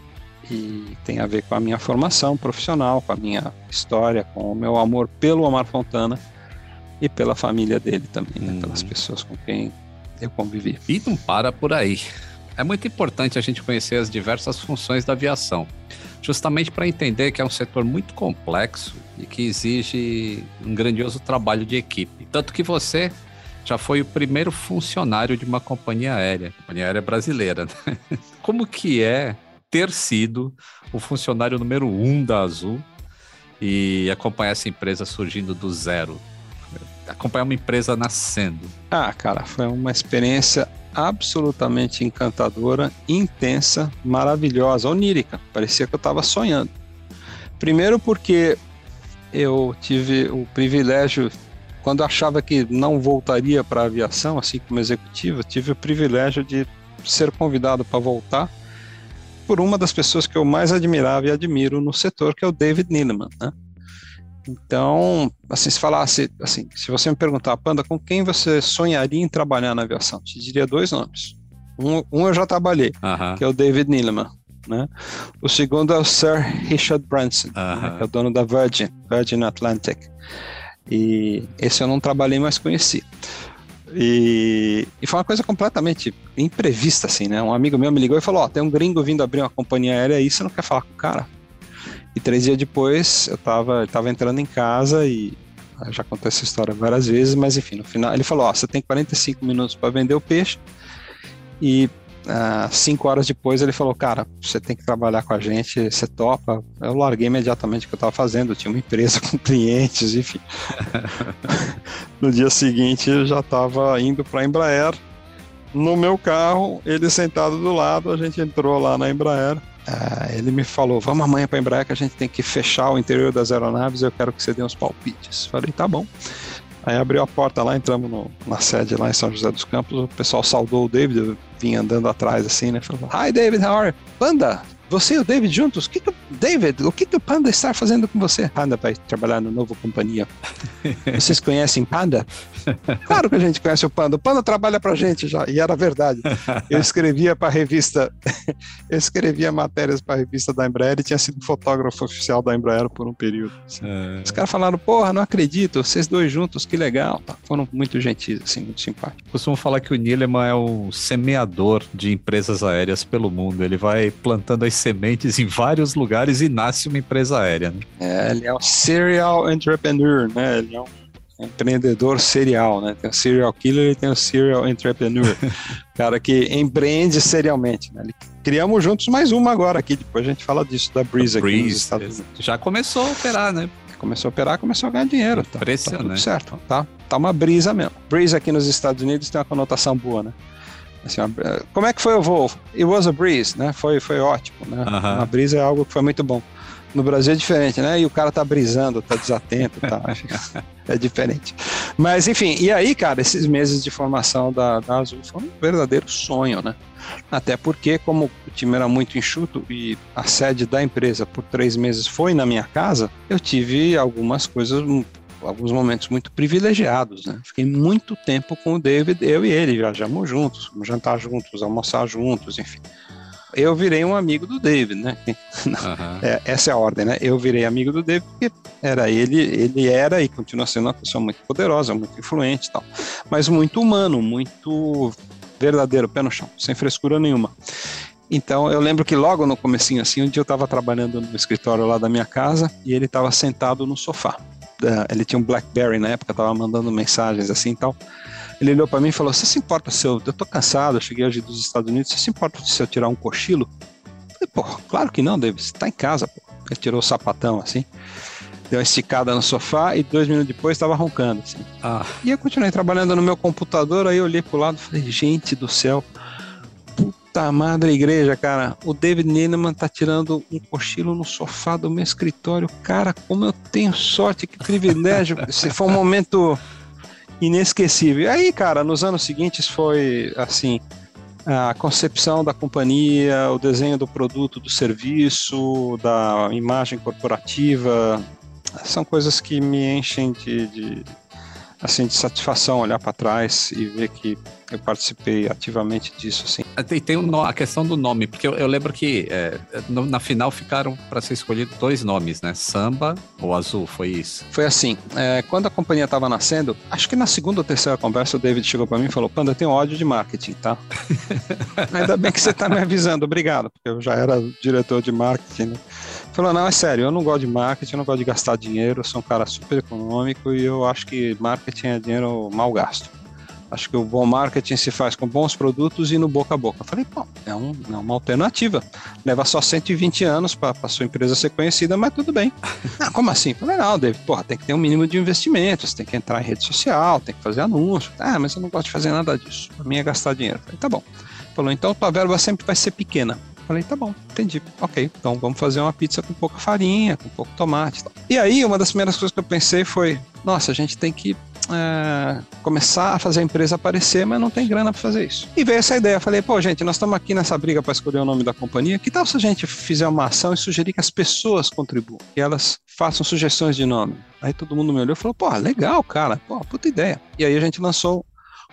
e tem a ver com a minha formação profissional, com a minha história, com o meu amor pelo Omar Fontana e pela família dele também, né? hum. pelas pessoas com quem eu convivi. E não para por aí. É muito importante a gente conhecer as diversas funções da aviação, justamente para entender que é um setor muito complexo e que exige um grandioso trabalho de equipe. Tanto que você já foi o primeiro funcionário de uma companhia aérea, companhia aérea brasileira. Né? Como que é ter sido o funcionário número um da Azul e acompanhar essa empresa surgindo do zero? Acompanhar uma empresa nascendo. Ah, cara, foi uma experiência absolutamente encantadora, intensa, maravilhosa, onírica. Parecia que eu estava sonhando. Primeiro porque eu tive o privilégio quando achava que não voltaria para a aviação, assim como executivo, tive o privilégio de ser convidado para voltar por uma das pessoas que eu mais admirava e admiro no setor, que é o David Neeleman, né? Então, assim, se falasse, assim, se você me perguntar, Panda, com quem você sonharia em trabalhar na aviação? Te diria dois nomes. Um, um eu já trabalhei, uh -huh. que é o David Neeleman, né? O segundo é o Sir Richard Branson, uh -huh. né, que é o dono da Virgin, Virgin Atlantic. E esse eu não trabalhei, mas conheci. E, e, foi uma coisa completamente imprevista, assim, né? Um amigo meu me ligou e falou: Ó, oh, tem um gringo vindo abrir uma companhia aérea aí, você não quer falar com o cara? E três dias depois eu tava, tava entrando em casa e já contei essa história várias vezes, mas enfim, no final ele falou: Ó, você tem 45 minutos para vender o peixe e Uh, cinco horas depois ele falou, cara, você tem que trabalhar com a gente, você topa. Eu larguei imediatamente o que eu estava fazendo, eu tinha uma empresa com clientes, enfim. no dia seguinte eu já estava indo para a Embraer. No meu carro, ele sentado do lado, a gente entrou lá na Embraer. Uh, ele me falou, vamos amanhã para Embraer que a gente tem que fechar o interior das aeronaves, eu quero que você dê uns palpites. Falei, tá bom. Aí abriu a porta lá, entramos no, na sede lá em São José dos Campos, o pessoal saudou o David, vim andando atrás assim, né? Falou, Hi David, how are you? Banda, Você e o David juntos? O que, que David, o que, que o Panda está fazendo com você? Panda vai trabalhar na nova companhia. Vocês conhecem Panda? Claro que a gente conhece o Panda. O Panda trabalha pra gente já, e era verdade. Eu escrevia para a revista, eu escrevia matérias para a revista da Embraer e tinha sido fotógrafo oficial da Embraer por um período. Assim. É... Os caras falaram, porra, não acredito, vocês dois juntos, que legal. Tá. Foram muito gentis, assim, muito simpáticos. Costumo falar que o Nileman é o semeador de empresas aéreas pelo mundo. Ele vai plantando as sementes em vários lugares e nasce uma empresa aérea. Né? É, ele é um serial entrepreneur, né? Ele é um empreendedor serial, né? Tem o serial killer e tem o serial entrepreneur. cara que empreende serialmente, né? Criamos juntos mais uma agora aqui, depois a gente fala disso, da Breeze, aqui nos Estados Unidos. Já começou a operar, né? Começou a operar, começou a ganhar dinheiro. Tá, tá tudo certo, tá? Tá uma brisa mesmo. Breeze aqui nos Estados Unidos tem uma conotação boa, né? Assim, como é que foi o voo? It was a breeze, né? Foi, foi ótimo, né? Uh -huh. Uma brisa é algo que foi muito bom. No Brasil é diferente, né? E o cara tá brisando, tá desatento, tá. é diferente. Mas, enfim, e aí, cara, esses meses de formação da, da Azul foram um verdadeiro sonho, né? Até porque, como o time era muito enxuto e a sede da empresa por três meses foi na minha casa, eu tive algumas coisas alguns momentos muito privilegiados, né? Fiquei muito tempo com o David, eu e ele, viajamos juntos, jantar juntos, almoçar juntos, enfim eu virei um amigo do David, né? Uhum. É, essa é a ordem, né? Eu virei amigo do David porque era ele, ele era e continua sendo uma pessoa muito poderosa, muito influente e tal, mas muito humano, muito verdadeiro, pé no chão, sem frescura nenhuma. Então eu lembro que logo no comecinho assim, um dia eu estava trabalhando no escritório lá da minha casa e ele estava sentado no sofá. Ele tinha um BlackBerry na época, estava mandando mensagens assim e tal. Ele olhou para mim e falou: Você se importa se eu. Eu tô cansado, eu cheguei hoje dos Estados Unidos, você se importa se eu tirar um cochilo? Eu falei, pô, claro que não, David, você tá em casa, pô. Ele tirou o sapatão assim, deu uma esticada no sofá e dois minutos depois estava roncando. Assim. Ah. E eu continuei trabalhando no meu computador, aí eu olhei pro lado e falei: Gente do céu, puta madre igreja, cara. O David Neneman tá tirando um cochilo no sofá do meu escritório. Cara, como eu tenho sorte, que privilégio. Esse foi um momento inesquecível. E aí, cara, nos anos seguintes foi assim a concepção da companhia, o desenho do produto, do serviço, da imagem corporativa, são coisas que me enchem de, de assim, de satisfação olhar para trás e ver que eu participei ativamente disso, assim. E tem um, a questão do nome, porque eu, eu lembro que é, no, na final ficaram para ser escolhidos dois nomes, né? Samba ou Azul, foi isso? Foi assim, é, quando a companhia estava nascendo, acho que na segunda ou terceira conversa o David chegou para mim e falou, Panda, eu tenho ódio de marketing, tá? Ainda bem que você está me avisando, obrigado, porque eu já era diretor de marketing, né? Falou, não, é sério, eu não gosto de marketing, eu não gosto de gastar dinheiro, eu sou um cara super econômico e eu acho que marketing é dinheiro mal gasto. Acho que o bom marketing se faz com bons produtos e no boca a boca. Eu falei, bom, é, um, é uma alternativa. Leva só 120 anos para a sua empresa ser conhecida, mas tudo bem. ah, como assim? Eu falei, não, David, porra, tem que ter um mínimo de investimentos, tem que entrar em rede social, tem que fazer anúncio. Ah, mas eu não gosto de fazer nada disso. Para mim é gastar dinheiro. Eu falei, tá bom. Falou, então tua verba sempre vai ser pequena. Falei, tá bom, entendi. Ok, então vamos fazer uma pizza com pouca farinha, com pouco tomate. E aí, uma das primeiras coisas que eu pensei foi: nossa, a gente tem que é, começar a fazer a empresa aparecer, mas não tem grana para fazer isso. E veio essa ideia. Falei, pô, gente, nós estamos aqui nessa briga para escolher o nome da companhia. Que tal se a gente fizer uma ação e sugerir que as pessoas contribuam, que elas façam sugestões de nome? Aí todo mundo me olhou e falou, pô, legal, cara, pô, puta ideia. E aí a gente lançou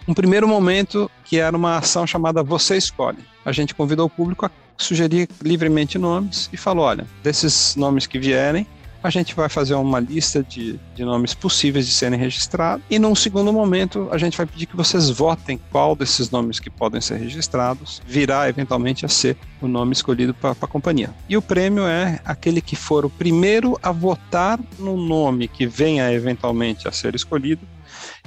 um primeiro momento que era uma ação chamada Você Escolhe. A gente convidou o público a sugerir livremente nomes e falou: olha, desses nomes que vierem, a gente vai fazer uma lista de, de nomes possíveis de serem registrados. E num segundo momento, a gente vai pedir que vocês votem qual desses nomes que podem ser registrados virá eventualmente a ser o nome escolhido para a companhia. E o prêmio é aquele que for o primeiro a votar no nome que venha eventualmente a ser escolhido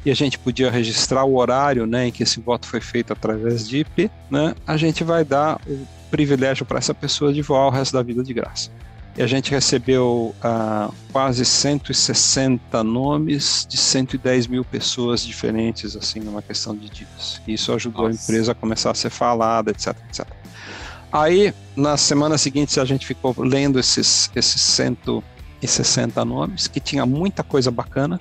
e a gente podia registrar o horário né, em que esse voto foi feito através de IP, né, a gente vai dar o privilégio para essa pessoa de voar o resto da vida de graça. E a gente recebeu uh, quase 160 nomes de 110 mil pessoas diferentes, assim, numa questão de dias. E isso ajudou Nossa. a empresa a começar a ser falada, etc, etc. Aí, nas semanas seguintes, a gente ficou lendo esses, esses 160 nomes, que tinha muita coisa bacana,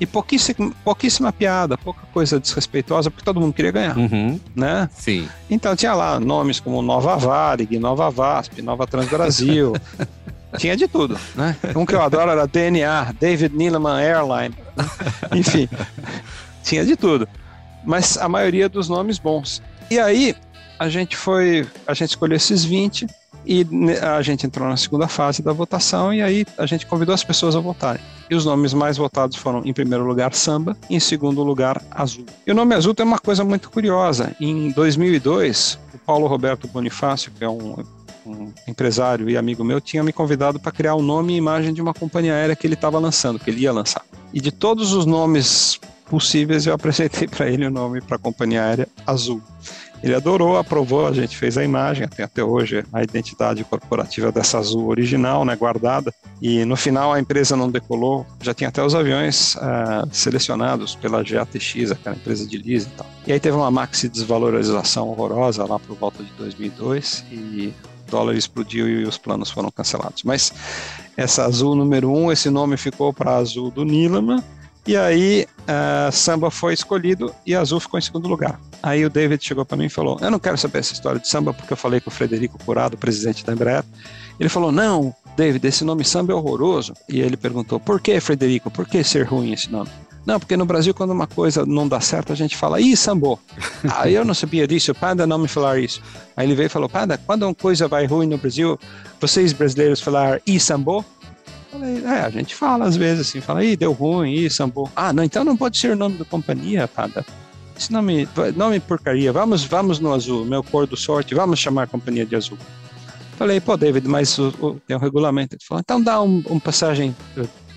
E pouquíssima, pouquíssima piada, pouca coisa desrespeitosa, porque todo mundo queria ganhar, Uhum. né? Sim. Então tinha lá nomes como Nova Varig, Nova VASP, Nova Transbrasil. tinha de tudo, né? Um que eu adoro era DNA, David Neeleman Airline. Enfim, tinha de tudo. Mas a maioria dos nomes bons. E aí a gente foi, a gente escolheu esses 20 e ne- a gente entrou na segunda fase da votação e aí a gente convidou as pessoas a votarem. E os nomes mais votados foram, em primeiro lugar, Samba, e em segundo lugar, Azul. E o nome Azul tem uma coisa muito curiosa. Em 2002, o Paulo Roberto Bonifácio, que é um, um empresário e amigo meu, tinha me convidado para criar o nome e imagem de uma companhia aérea que ele estava lançando, que ele ia lançar. E de todos os nomes possíveis, eu apresentei para ele o nome para a companhia aérea Azul. Ele adorou, aprovou, a gente fez a imagem, tem até hoje a identidade corporativa dessa Azul original, né, guardada. E no final a empresa não decolou, já tinha até os aviões ah, selecionados pela GATX, aquela empresa de leasing e tal. E aí teve uma maxi desvalorização horrorosa lá por volta de 2002 e o dólar explodiu e os planos foram cancelados. Mas essa Azul número um, esse nome ficou para Azul do Nilama, e aí, uh, samba foi escolhido e azul ficou em segundo lugar. Aí o David chegou para mim e falou: Eu não quero saber essa história de samba porque eu falei com o Frederico Curado, presidente da Embraer. Ele falou: Não, David, esse nome samba é horroroso. E ele perguntou: Por que, Frederico? Por que ser ruim esse nome? Não, porque no Brasil, quando uma coisa não dá certo, a gente fala, ih, sambô. ah, eu não sabia disso, Panda não me falar isso. Aí ele veio e falou, Panda, quando uma coisa vai ruim no Brasil, vocês brasileiros falar, ih, sambô? Falei, é, a gente fala às vezes assim, fala, ih, deu ruim, ih, sambô. Ah, não, então não pode ser o nome da companhia, Panda. Esse nome, nome porcaria, vamos, vamos no azul, meu cor do sorte, vamos chamar a companhia de azul. Falei, pô, David, mas o, o, tem um regulamento. Ele falou, então dá um, um passagem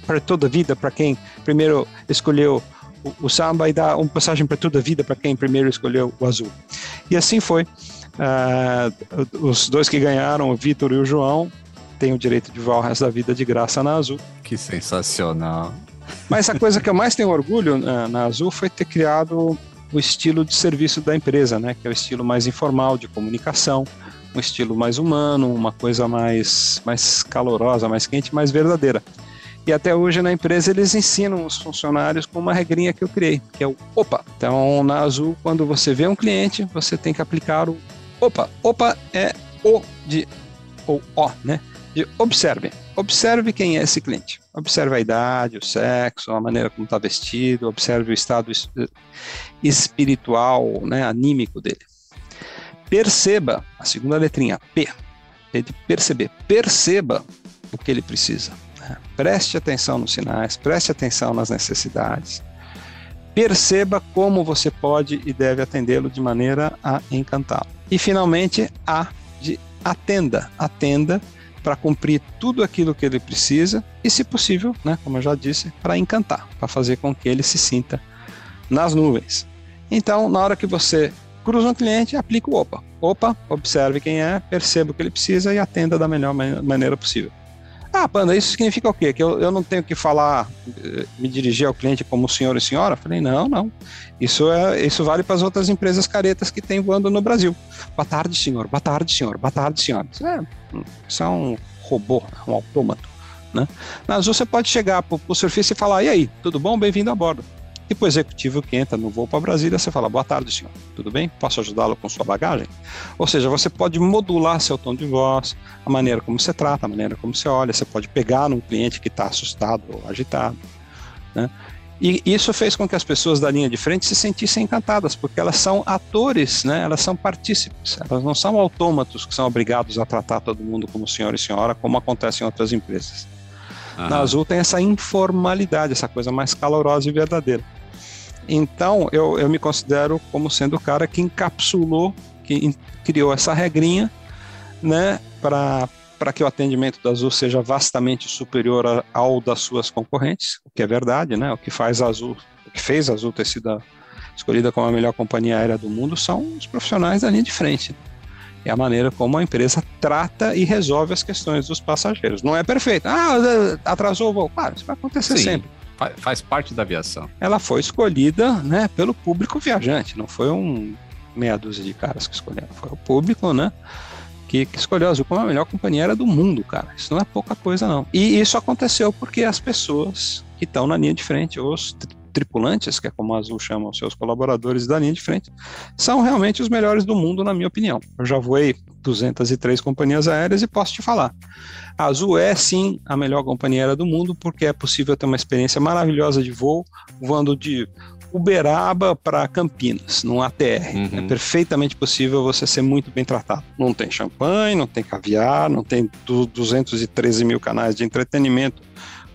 para toda a vida para quem primeiro escolheu o, o, samba e dá uma passagem para toda a vida para quem primeiro escolheu o azul. E assim foi. Uh, os dois que ganharam, o Vitor e o João, têm o direito de voar o resto da vida de graça na Azul. Que sensacional. Mas a coisa que eu mais tenho orgulho na, na Azul foi ter criado o estilo de serviço da empresa, né? Que é o estilo mais informal de comunicação, um estilo mais humano, uma coisa mais, mais calorosa, mais quente, mais verdadeira. E até hoje na empresa eles ensinam os funcionários com uma regrinha que eu criei, que é o OPA. Então na Azul, quando você vê um cliente, você tem que aplicar o OPA. OPA é O de ou O, né? De observe. Observe quem é esse cliente. Observe a idade, o sexo, a maneira como está vestido, observe o estado espiritual, né, anímico dele. Perceba, a segunda letrinha, P, é de perceber. Perceba o que ele precisa. Né? Preste atenção nos sinais, preste atenção nas necessidades. Perceba como você pode e deve atendê-lo de maneira a encantá-lo. E finalmente, A de atenda. Atenda para cumprir tudo aquilo que ele precisa e, se possível, né, como eu já disse, para encantar, para fazer com que ele se sinta nas nuvens. Então, na hora que você cruza um cliente, aplica o OPA. OPA, observe quem é, perceba o que ele precisa e atenda da melhor maneira possível. Ah, Panda, isso significa o quê? Que eu, eu não tenho que falar, me dirigir ao cliente como senhor e senhora? Falei, não, não. Isso, é, isso vale para as outras empresas caretas que tem voando no Brasil. Boa tarde, senhor. Boa tarde, senhor. Boa tarde, senhor. Isso é, isso é um robô, um autômato. Né? Na você pode chegar para o surfista e falar, e aí, tudo bom? Bem-vindo a bordo. E para o executivo que entra no voo para Brasília, você fala, boa tarde, senhor. Tudo bem? Posso ajudá-lo com sua bagagem? Ou seja, você pode modular seu tom de voz, a maneira como você trata, a maneira como você olha. Você pode pegar num cliente que está assustado ou agitado. Né? E isso fez com que as pessoas da linha de frente se sentissem encantadas, porque elas são atores, né? elas são partícipes, elas não são autômatos que são obrigados a tratar todo mundo como senhor e senhora, como acontece em outras empresas. Uhum. Na Azul tem essa informalidade, essa coisa mais calorosa e verdadeira. Então, eu, eu me considero como sendo o cara que encapsulou, que criou essa regrinha, né, para que o atendimento da Azul seja vastamente superior ao das suas concorrentes, o que é verdade, né? O que faz a Azul, o que fez a Azul ter sido a, escolhida como a melhor companhia aérea do mundo são os profissionais da linha de frente. É a maneira como a empresa trata e resolve as questões dos passageiros. Não é perfeito. Ah, atrasou o voo. Claro, isso vai acontecer Sim. sempre faz parte da aviação. Ela foi escolhida né, pelo público viajante, não foi um meia dúzia de caras que escolheram, foi o público, né? Que, que escolheu a Azul como a melhor companhia aérea do mundo, cara. Isso não é pouca coisa, não. E isso aconteceu porque as pessoas que estão na linha de frente, os tripulantes, que é como a Azul chama os seus colaboradores da linha de frente, são realmente os melhores do mundo, na minha opinião. Eu já voei 203 companhias aéreas e posso te falar. A Azul é sim a melhor companhia aérea do mundo, porque é possível ter uma experiência maravilhosa de voo, voando de Uberaba para Campinas, num ATR. Uhum. É perfeitamente possível você ser muito bem tratado. Não tem champanhe, não tem caviar, não tem 213 mil canais de entretenimento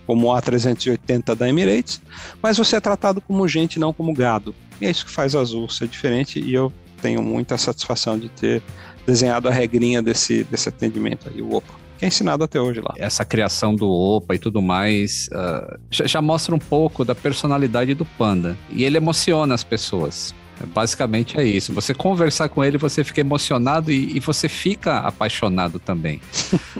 como o A380 da Emirates, mas você é tratado como gente, não como gado. E é isso que faz a Azul ser diferente e eu tenho muita satisfação de ter desenhado a regrinha desse, desse atendimento aí, o OPA que é ensinado até hoje lá. Essa criação do Opa e tudo mais uh, já, mostra um pouco da personalidade do Panda. E ele emociona as pessoas. Basicamente é isso. Você conversar com ele, você fica emocionado e, e você fica apaixonado também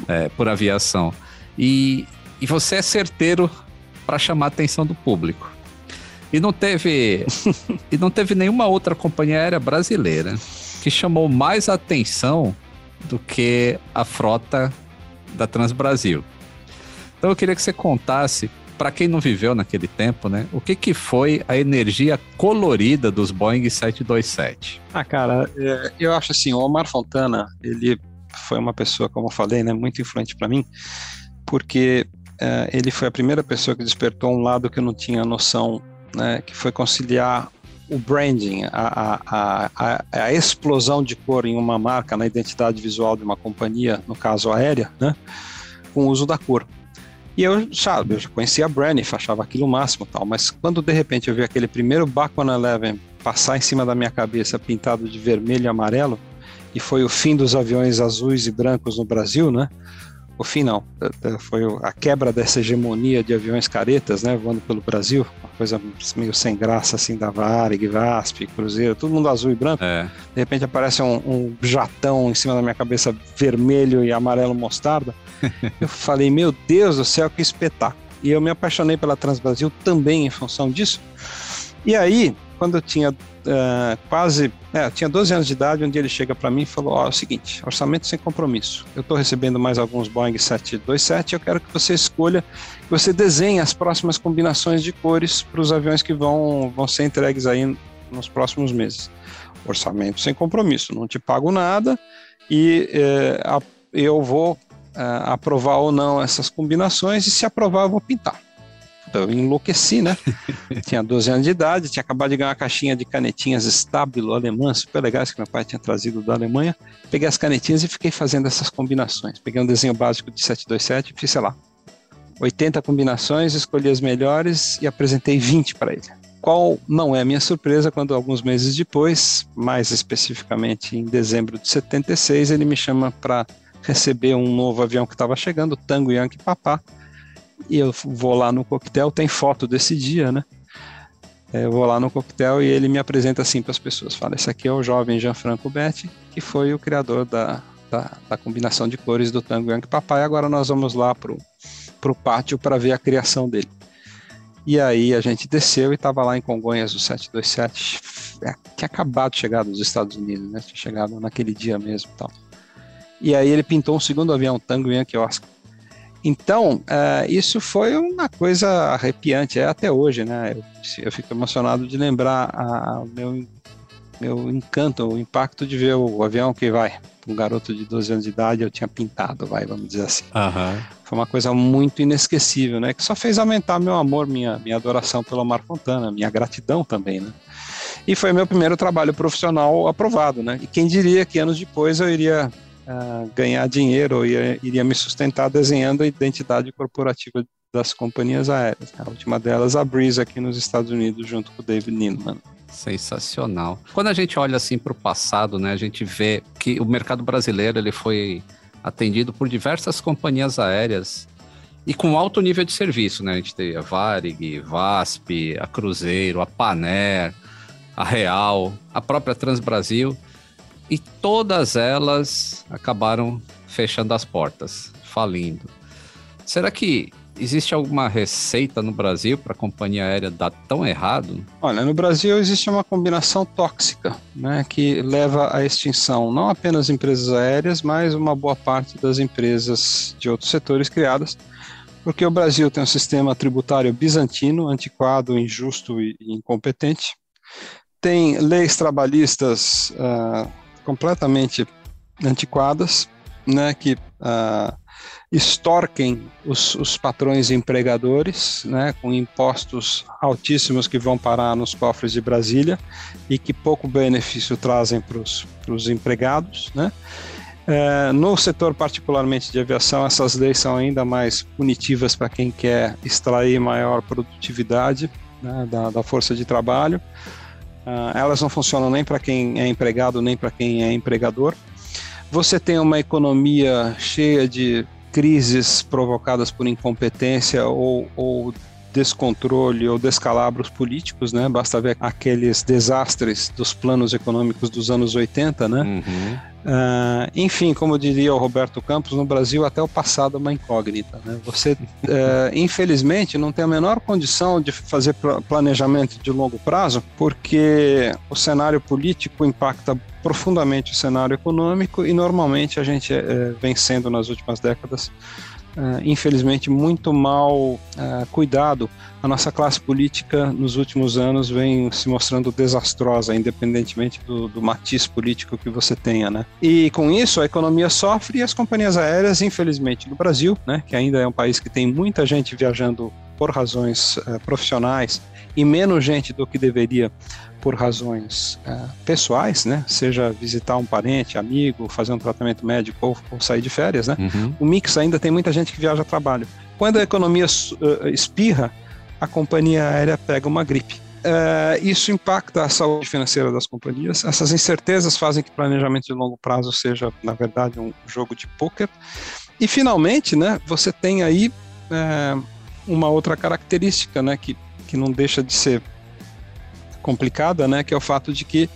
é, por aviação. E, e você é certeiro para chamar a atenção do público. E não teve e não teve nenhuma outra companhia aérea brasileira que chamou mais atenção do que a frota da Transbrasil. Então eu queria que você contasse, para quem não viveu naquele tempo, né, o que, que foi a energia colorida dos Boeing 727? Ah, cara, é, eu acho assim, o Omar Fontana, ele foi uma pessoa, como eu falei, né, muito influente para mim, porque é, ele foi a primeira pessoa que despertou um lado que eu não tinha noção, né, que foi conciliar o branding, a, a, a, a, explosão de cor em uma marca, na identidade visual de uma companhia, no caso aérea, né, com o uso da cor. E eu, sabe, eu já conhecia a Braniff, achava aquilo o máximo tal, mas quando de repente eu vi aquele primeiro Bacon Eleven passar em cima da minha cabeça pintado de vermelho e amarelo, e foi o fim dos aviões azuis e brancos no Brasil, né? O fim não, é, é, foi a quebra dessa hegemonia de aviões caretas, né, voando pelo Brasil, uma coisa meio sem graça assim da Varig, Vasp, Cruzeiro, todo mundo azul e branco. É. De repente aparece um, um, jatão em cima da minha cabeça vermelho e amarelo mostarda. eu falei, meu Deus do céu, que espetáculo. E eu me apaixonei pela Transbrasil também em função disso. E aí, quando eu tinha uh, quase, é, tinha 12 anos de idade, um dia ele chega para mim e falou: Ó, oh, é o seguinte, orçamento sem compromisso. Eu estou recebendo mais alguns Boeing 727 eu quero que você escolha, que você desenhe as próximas combinações de cores para os aviões que vão, vão ser entregues aí nos próximos meses. Orçamento sem compromisso, não te pago nada e é, a, eu vou é, aprovar ou não essas combinações e se aprovar eu vou pintar eu enlouqueci, né? tinha 12 anos de idade, tinha acabado de ganhar uma caixinha de canetinhas Stabilo alemãs, super legais, que meu pai tinha trazido da Alemanha. Peguei as canetinhas e fiquei fazendo essas combinações. Peguei um desenho básico de 727 e fiz, sei lá, 80 combinações, escolhi as melhores e apresentei 20 para ele. Qual não é a minha surpresa quando alguns meses depois, mais especificamente em dezembro de 76, ele me chama para receber um novo avião que estava chegando, o Tango Yankee Papá, e eu vou lá no coquetel, tem foto desse dia, né? É, eu vou lá no coquetel e ele me apresenta assim para as pessoas. Fala, esse aqui é o jovem Gianfranco Betti, que foi o criador da, da, da combinação de cores do Tango Yankee Papai. Agora nós vamos lá pro, pro pátio para ver a criação dele. E aí a gente desceu e estava lá em Congonhas, o 727, é, tinha acabado de chegar dos Estados Unidos, né? Tinha chegado naquele dia mesmo e tal. E aí ele pintou um segundo avião, Tango Yankee Oscar. Então, uh, isso foi uma coisa arrepiante, é até hoje, né? Eu, eu fico emocionado de lembrar o meu, meu encanto, o impacto de ver o avião que vai. Um garoto de 12 anos de idade eu tinha pintado, vai, vamos dizer assim. Uhum. Foi uma coisa muito inesquecível, né? Que só fez aumentar meu amor, minha, minha adoração pelo Mar Fontana, minha gratidão também, né? E foi meu primeiro trabalho profissional aprovado, né? E quem diria que anos depois eu iria uh, ganhar dinheiro, ou ia, iria me sustentar desenhando a identidade corporativa das companhias aéreas. A última delas, a Breeze, aqui nos Estados Unidos, junto com o David Needman. Sensacional. Quando a gente olha assim para o passado, né, a gente vê que o mercado brasileiro ele foi atendido por diversas companhias aéreas e com alto nível de serviço, né? A gente tem a Varig, VASP, a Cruzeiro, a Paner, a Real, a própria Transbrasil e todas elas acabaram fechando as portas, falindo. Será que existe alguma receita no Brasil para a companhia aérea dar tão errado? Olha, no Brasil existe uma combinação tóxica, né, que leva à extinção não apenas empresas aéreas, mas uma boa parte das empresas de outros setores criadas porque o Brasil tem um sistema tributário bizantino, antiquado, injusto e incompetente. Tem leis trabalhistas uh, completamente antiquadas, né, que uh, extorquem os, os, patrões empregadores, né, com impostos altíssimos que vão parar nos cofres de Brasília e que pouco benefício trazem para os empregados, né. É, no setor particularmente de aviação, essas leis são ainda mais punitivas para quem quer extrair maior produtividade né, da, da, força de trabalho. Uh, elas não funcionam nem para quem é empregado, nem para quem é empregador. Você tem uma economia cheia de crises provocadas por incompetência ou, ou descontrole ou descalabros políticos, né? Basta ver aqueles desastres dos planos econômicos dos anos 80, né? Uhum. Uh, enfim, como diria o Roberto Campos, no Brasil até o passado é uma incógnita. Né? Você, uh, infelizmente, não tem a menor condição de fazer planejamento de longo prazo, porque o cenário político impacta profundamente o cenário econômico e normalmente a gente uh, vem sendo nas últimas décadas infelizmente, muito mal uh, cuidado. A nossa classe política, nos últimos anos, vem se mostrando desastrosa, independentemente do, do matiz político que você tenha, né? E com isso, a economia sofre e as companhias aéreas, infelizmente, no Brasil, né, que ainda é um país que tem muita gente viajando por razões uh, profissionais e menos gente do que deveria por razões uh, pessoais, né? Seja visitar um parente, amigo, fazer um tratamento médico ou, ou sair de férias, né? Uhum. O mix ainda tem muita gente que viaja a trabalho. Quando a economia uh, espirra, a companhia aérea pega uma gripe. Uh, isso impacta a saúde financeira das companhias. Essas incertezas fazem que o planejamento de longo prazo seja, na verdade, um jogo de pôquer. E, finalmente, né, você tem aí uma outra característica né, que, que não deixa de ser complicada, né, que é o fato de que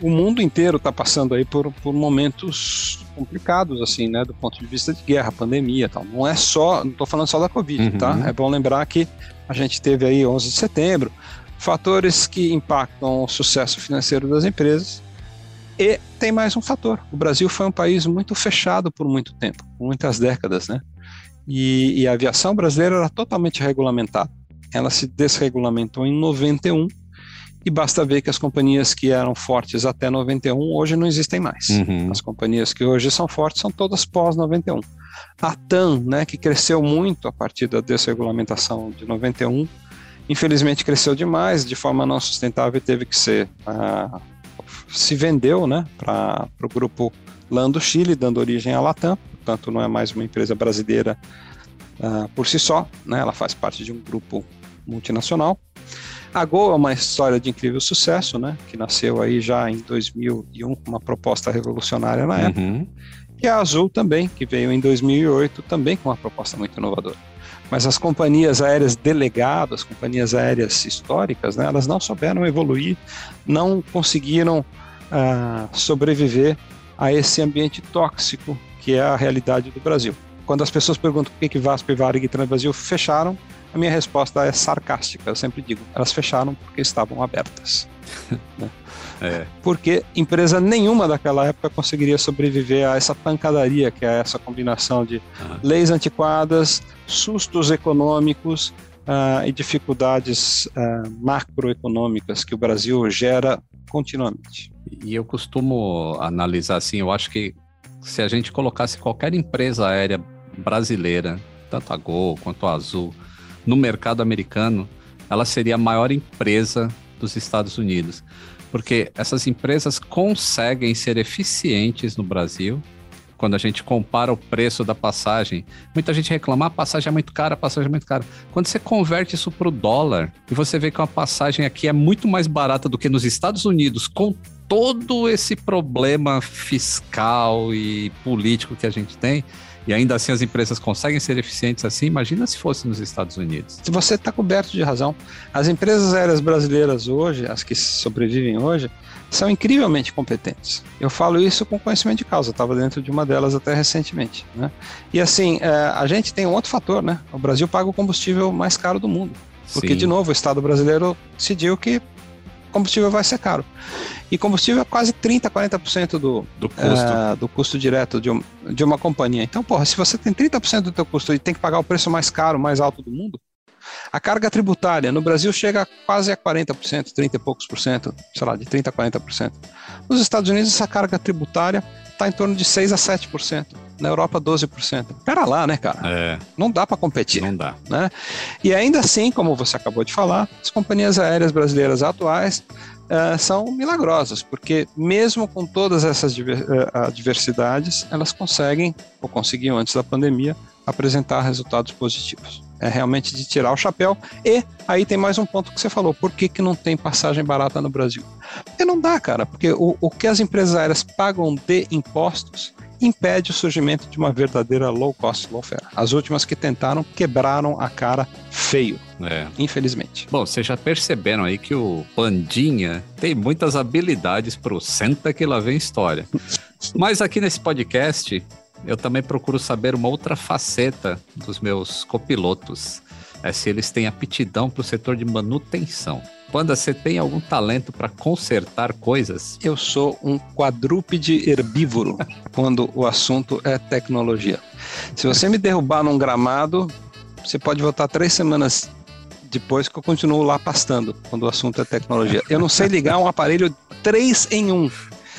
o mundo inteiro está passando aí por, por momentos complicados, assim, né, do ponto de vista de guerra, pandemia, tal. Não é só, não estou falando só da Covid, tá? uhum. tá? É bom lembrar que a gente teve aí 11 de setembro, fatores que impactam o sucesso financeiro das empresas. E tem mais um fator. O Brasil foi um país muito fechado por muito tempo, muitas décadas, né? E, e a aviação brasileira era totalmente regulamentada. Ela se desregulamentou em 91 e basta ver que as companhias que eram fortes até 91 hoje não existem mais. Uhum. As companhias que hoje são fortes são todas pós 91. A TAM, né, que cresceu muito a partir da desregulamentação de 91, infelizmente cresceu demais, de forma não sustentável teve que ser uh, se vendeu, né, para o grupo Lando Chile, dando origem à Latam. Portanto, não é mais uma empresa brasileira uh, por si só, né, ela faz parte de um grupo multinacional. A Gol é uma história de incrível sucesso, né? Que nasceu aí já em 2001 com uma proposta revolucionária na época. Uhum. E a Azul também, que veio em 2008 também com uma proposta muito inovadora. Mas as companhias aéreas delegadas, companhias aéreas históricas, né, elas não souberam evoluir, não conseguiram uh, sobreviver a esse ambiente tóxico que é a realidade do Brasil. Quando as pessoas perguntam por que, que Vasco e Varig no Brasil fecharam, a minha resposta é sarcástica. Eu sempre digo, elas fecharam porque estavam abertas. né? é. Porque empresa nenhuma daquela época conseguiria sobreviver a essa pancadaria que é essa combinação de uhum. leis antiquadas, sustos econômicos uh, e dificuldades uh, macroeconômicas que o Brasil gera continuamente. E eu costumo analisar assim, eu acho que se a gente colocasse qualquer empresa aérea brasileira, tanto a Gol quanto a Azul, no mercado americano, ela seria a maior empresa dos Estados Unidos. Porque essas empresas conseguem ser eficientes no Brasil. Quando a gente compara o preço da passagem, muita gente reclama: ah, a passagem é muito cara, a passagem é muito cara. Quando você converte isso para o dólar e você vê que uma passagem aqui é muito mais barata do que nos Estados Unidos, com todo esse problema fiscal e político que a gente tem, e ainda assim as empresas conseguem ser eficientes assim, imagina se fosse nos Estados Unidos. Se você está coberto de razão. As empresas aéreas brasileiras hoje, as que sobrevivem hoje, são incrivelmente competentes. Eu falo isso com conhecimento de causa, estava dentro de uma delas até recentemente. Né? E assim, é, a gente tem um outro fator, né? O Brasil paga o combustível mais caro do mundo. Porque, Sim. de novo, o Estado brasileiro decidiu que combustível vai ser caro. E combustível é quase 30%, 40% do, do custo, uh, do custo direto de, um, de uma companhia. Então, porra, se você tem 30% do teu custo e tem que pagar o preço mais caro, mais alto do mundo, a carga tributária no Brasil chega quase a 40%, 30 e poucos por cento, sei lá, de 30% a 40%. Nos Estados Unidos, essa carga tributária está em torno de 6 a 7%. Na Europa, 12%. Pera lá, né, cara? É. Não dá para competir. Não dá. Né? E ainda assim, como você acabou de falar, as companhias aéreas brasileiras atuais uh, são milagrosas, porque mesmo com todas essas uh, adversidades, elas conseguem, ou conseguiam antes da pandemia, apresentar resultados positivos. É realmente de tirar o chapéu. E aí tem mais um ponto que você falou: por que, que não tem passagem barata no Brasil? Porque não dá, cara, porque o, o que as empresas aéreas pagam de impostos impede o surgimento de uma verdadeira low cost, low fare. As últimas que tentaram quebraram a cara feio. É. Infelizmente. Bom, vocês já perceberam aí que o Pandinha tem muitas habilidades pro Senta que lá vem história. Mas aqui nesse podcast, eu também procuro saber uma outra faceta dos meus copilotos. É se eles têm aptidão para o setor de manutenção. Panda, você tem algum talento para consertar coisas? Eu sou um quadrúpede herbívoro quando o assunto é tecnologia. Se você me derrubar num gramado, você pode voltar três semanas depois que eu continuo lá pastando quando o assunto é tecnologia. Eu não sei ligar um aparelho três em um.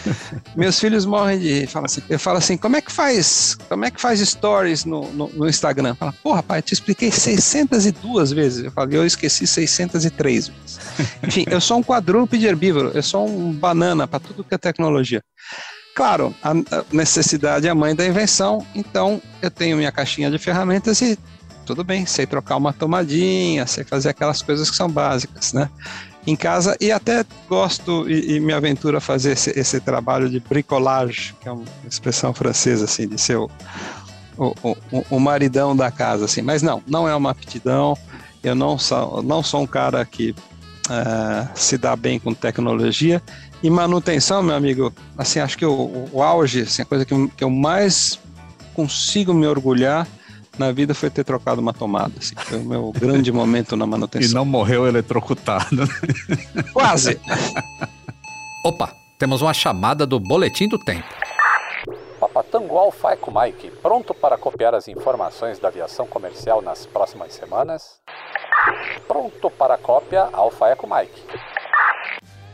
Meus filhos morrem de. Fala assim, eu falo assim: como é que faz? Como é que faz stories no, no, no Instagram? Fala, porra, pai, eu te expliquei 602 vezes. Eu falei, eu esqueci 603 vezes. Enfim, eu sou um quadrúpede herbívoro, eu sou um banana para tudo que é tecnologia. Claro, a necessidade é a mãe da invenção, então eu tenho minha caixinha de ferramentas e tudo bem, sei trocar uma tomadinha, sei fazer aquelas coisas que são básicas, né? Em casa e até gosto e, e me aventuro a fazer esse, esse, trabalho de bricolage, que é uma expressão francesa, assim, de ser o, o, o, o, maridão da casa, assim. Mas não, não é uma aptidão. Eu não sou, não sou um cara que uh, se dá bem com tecnologia. E manutenção, meu amigo, assim, acho que o, o auge, assim, a coisa que, que eu mais consigo me orgulhar na vida foi ter trocado uma tomada. Assim, foi o meu grande momento na manutenção. E não morreu eletrocutado. Quase. Opa, temos uma chamada do Boletim do Tempo. Papatango Alfa Eco Mike, pronto para copiar as informações da aviação comercial nas próximas semanas? Pronto para cópia Alfa Eco Mike.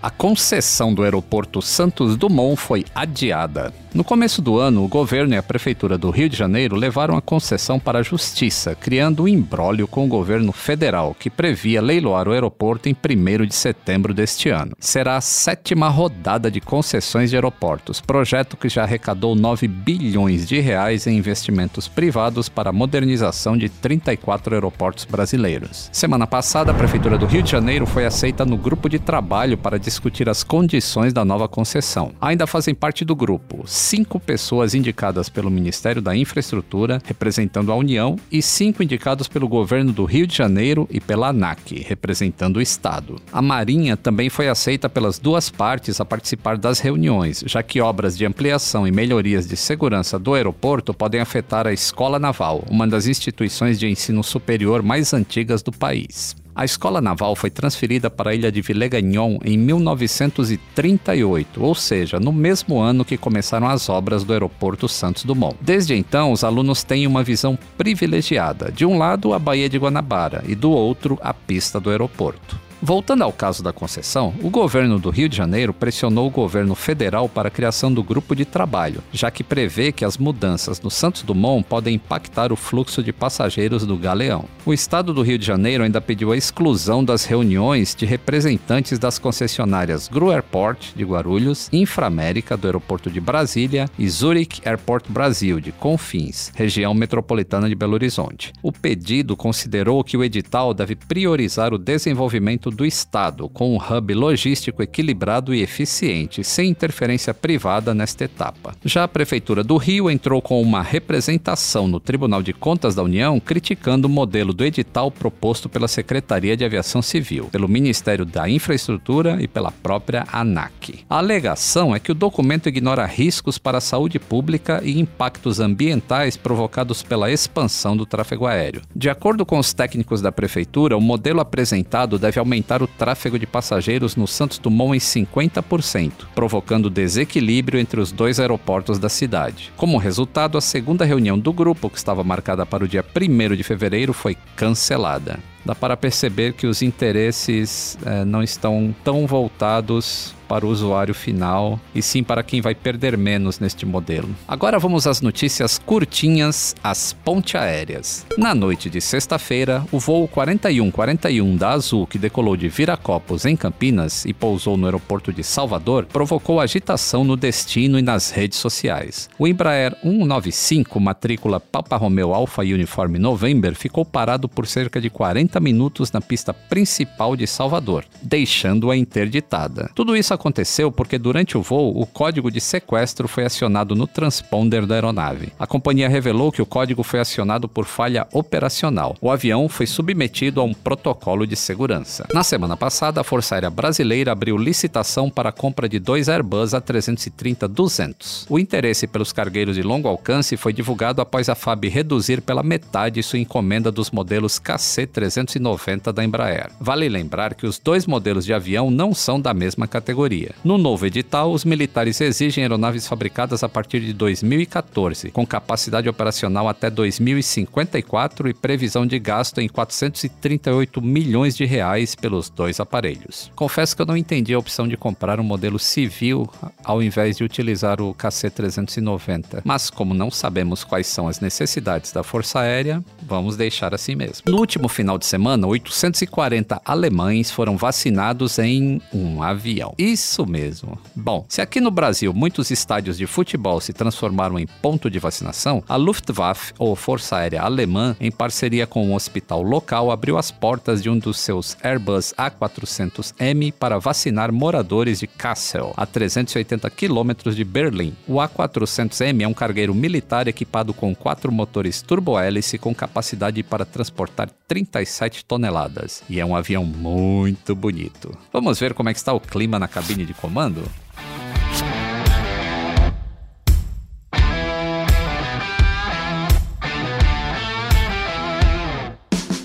A concessão do aeroporto Santos Dumont foi adiada. No começo do ano, o governo e a prefeitura do Rio de Janeiro levaram a concessão para a justiça, criando um imbróglio com o governo federal, que previa leiloar o aeroporto em 1 de setembro deste ano. Será a sétima rodada de concessões de aeroportos, projeto que já arrecadou 9 bilhões de reais em investimentos privados para a modernização de 34 aeroportos brasileiros. Semana passada, a prefeitura do Rio de Janeiro foi aceita no grupo de trabalho para discutir as condições da nova concessão. Ainda fazem parte do grupo cinco pessoas indicadas pelo Ministério da Infraestrutura, representando a União, e cinco indicados pelo governo do Rio de Janeiro e pela ANAC, representando o Estado. A Marinha também foi aceita pelas duas partes a participar das reuniões, já que obras de ampliação e melhorias de segurança do aeroporto podem afetar a Escola Naval, uma das instituições de ensino superior mais antigas do país. A escola naval foi transferida para a ilha de Villegagnon em 1938, ou seja, no mesmo ano que começaram as obras do aeroporto Santos Dumont. Desde então, os alunos têm uma visão privilegiada. De um lado, a Baía de Guanabara e do outro, a pista do aeroporto. Voltando ao caso da concessão, o governo do Rio de Janeiro pressionou o governo federal para a criação do grupo de trabalho, já que prevê que as mudanças no Santos Dumont podem impactar o fluxo de passageiros do Galeão. O estado do Rio de Janeiro ainda pediu a exclusão das reuniões de representantes das concessionárias Gru Airport de Guarulhos, Inframérica do aeroporto de Brasília e Zurich Airport Brasil de Confins, região metropolitana de Belo Horizonte. O pedido considerou que o edital deve priorizar o desenvolvimento do Estado, com um hub logístico equilibrado e eficiente, sem interferência privada nesta etapa. Já a Prefeitura do Rio entrou com uma representação no Tribunal de Contas da União criticando o modelo do edital proposto pela Secretaria de Aviação Civil, pelo Ministério da Infraestrutura e pela própria ANAC. A alegação é que o documento ignora riscos para a saúde pública e impactos ambientais provocados pela expansão do tráfego aéreo. De acordo com os técnicos da Prefeitura, o modelo apresentado deve aumentar aumentar o tráfego de passageiros no Santos Dumont em 50%, provocando desequilíbrio entre os dois aeroportos da cidade. Como resultado, a segunda reunião do grupo, que estava marcada para o dia 1 de fevereiro, foi cancelada dá para perceber que os interesses é, não estão tão voltados para o usuário final e sim para quem vai perder menos neste modelo. Agora vamos às notícias curtinhas, as ponte aéreas. Na noite de sexta-feira, o voo 4141 da Azul, que decolou de Viracopos em Campinas e pousou no aeroporto de Salvador, provocou agitação no destino e nas redes sociais. O Embraer 195, matrícula Papa Romeo Alpha Uniforme November, ficou parado por cerca de 40 minutos na pista principal de Salvador, deixando-a interditada. Tudo isso aconteceu porque durante o voo o código de sequestro foi acionado no transponder da aeronave. A companhia revelou que o código foi acionado por falha operacional. O avião foi submetido a um protocolo de segurança. Na semana passada, a Força Aérea Brasileira abriu licitação para a compra de dois Airbus A330-200. O interesse pelos cargueiros de longo alcance foi divulgado após a FAB reduzir pela metade sua encomenda dos modelos KC-390 da Embraer. Vale lembrar que os dois modelos de avião não são da mesma categoria categoria. No novo edital, os militares exigem aeronaves fabricadas a partir de 2014, com capacidade operacional até 2054 e previsão de gasto em 438 milhões de reais pelos dois aparelhos. Confesso que eu não entendi a opção de comprar um modelo civil ao invés de utilizar o KC-390, mas como não sabemos quais são as necessidades da Força Aérea, vamos deixar assim mesmo. No último final de semana, 840 alemães foram vacinados em um avião. E isso mesmo. Bom, se aqui no Brasil muitos estádios de futebol se transformaram em ponto de vacinação, a Luftwaffe, ou Força Aérea Alemã, em parceria com um hospital local, abriu as portas de um dos seus Airbus A400M para vacinar moradores de Kassel, a 380 quilômetros de Berlim. O A400M é um cargueiro militar equipado com quatro motores turbohélice com capacidade para transportar 37 toneladas. E é um avião muito bonito. Vamos ver como é que está o clima na cabine de comando?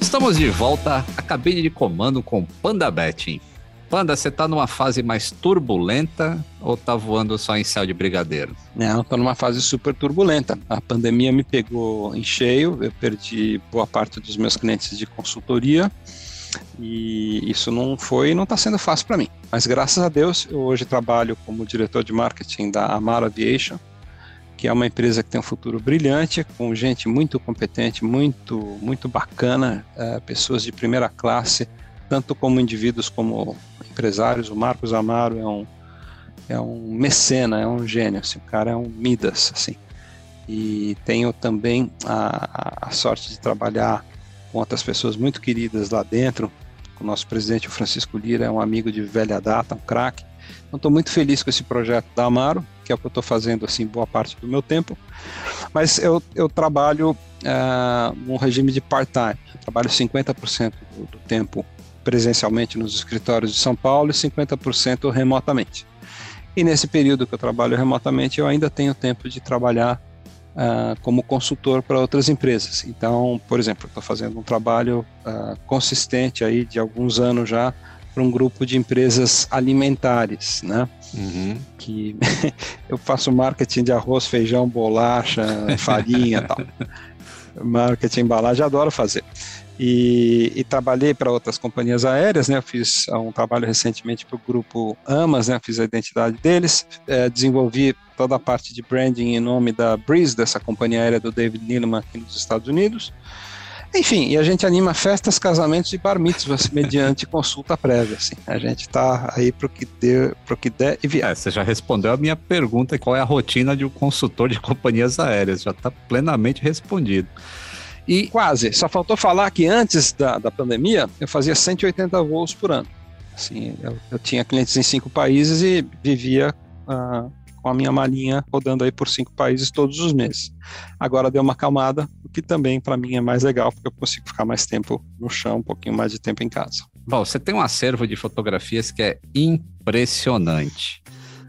Estamos de volta à cabine de comando com Panda Betting. Panda, você tá numa fase mais turbulenta ou tá voando só em céu de brigadeiro? Não, tô numa fase super turbulenta. A pandemia me pegou em cheio, eu perdi boa parte dos meus clientes de consultoria e isso não foi não está sendo fácil para mim. Mas graças a Deus, eu hoje trabalho como diretor de marketing da Amaro Aviation, que é uma empresa que tem um futuro brilhante, com gente muito competente, muito, muito bacana, é, pessoas de primeira classe, tanto como indivíduos como empresários. O Marcos Amaro é um, é um mecena, é um gênio, assim, o cara é um Midas, assim. E tenho também a, a sorte de trabalhar com outras pessoas muito queridas lá dentro. O nosso presidente, o Francisco Lira, é um amigo de velha data, um craque. Então, estou muito feliz com esse projeto da Amaro, que é o que eu estou fazendo assim boa parte do meu tempo. Mas eu, eu trabalho uh, num regime de part-time. Trabalho 50% do, do tempo presencialmente nos escritórios de São Paulo e 50% remotamente. E nesse período que eu trabalho remotamente, eu ainda tenho tempo de trabalhar uh, como consultor para outras empresas. Então, por exemplo, estou fazendo um trabalho uh, consistente aí de alguns anos já para um grupo de empresas alimentares, né? Uhum. Que eu faço marketing de arroz, feijão, bolacha, farinha, tal. Marketing, embalagem, adoro fazer. E, e, trabalhei para outras companhias aéreas, né? Eu fiz um trabalho recentemente para o grupo Amas, né? Fiz a identidade deles, é, desenvolvi toda a parte de branding em nome da Breeze, dessa companhia aérea do David Neeleman aqui nos Estados Unidos. Enfim, e a gente anima festas, casamentos e bar mitzvahs mediante consulta prévia. Assim. A gente está aí para o que, der, que der e vier. É, você já respondeu a minha pergunta: qual é a rotina de um consultor de companhias aéreas? Já está plenamente respondido. E quase, só faltou falar que antes da, da pandemia eu fazia 180 voos por ano. Assim, eu, eu tinha clientes em cinco países e vivia uh, com a minha malinha rodando aí por cinco países todos os meses. Agora deu uma acalmada, o que também para mim é mais legal, porque eu consigo ficar mais tempo no chão, um pouquinho mais de tempo em casa. Bom, você tem um acervo de fotografias que é impressionante.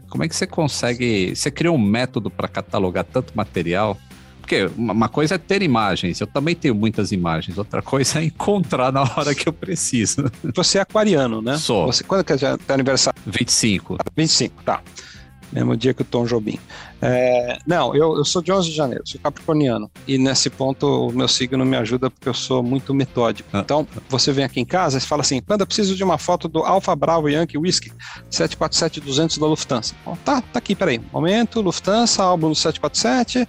Como é que você consegue? Você criou um método para catalogar tanto material? Porque uma coisa é ter imagens, eu também tenho muitas imagens, outra coisa é encontrar na hora que eu preciso. Você é aquariano, né? Sou. Você, quando que é teu aniversário? 25. 25, tá. Mesmo dia que o Tom Jobim. É, não, eu, eu sou de 11 de janeiro, sou capricorniano. E nesse ponto o meu signo me ajuda porque eu sou muito metódico. Ah. Então, você vem aqui em casa e fala assim: Panda, preciso de uma foto do Alfa Bravo Yankee Whisky 747-200 da Lufthansa. Bom, tá, tá aqui, peraí. Momento, Lufthansa, álbum do 747.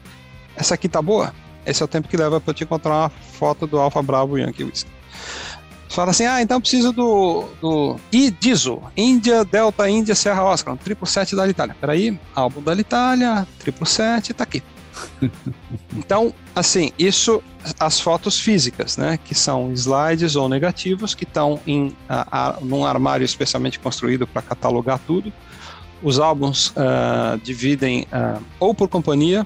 Essa aqui tá boa? Esse é o tempo que leva para eu te encontrar uma foto do Alfa Bravo Yankee Whisky. Você fala assim, ah, então preciso do, do IDISO, Índia, Delta, Índia, Serra Oscar, um 777 da Itália. Peraí, álbum da Itália, 777, tá aqui. então, assim, isso, as fotos físicas, né, que são slides ou negativos, que estão em a, a, num armário especialmente construído para catalogar tudo. Os álbuns uh, dividem uh, ou por companhia,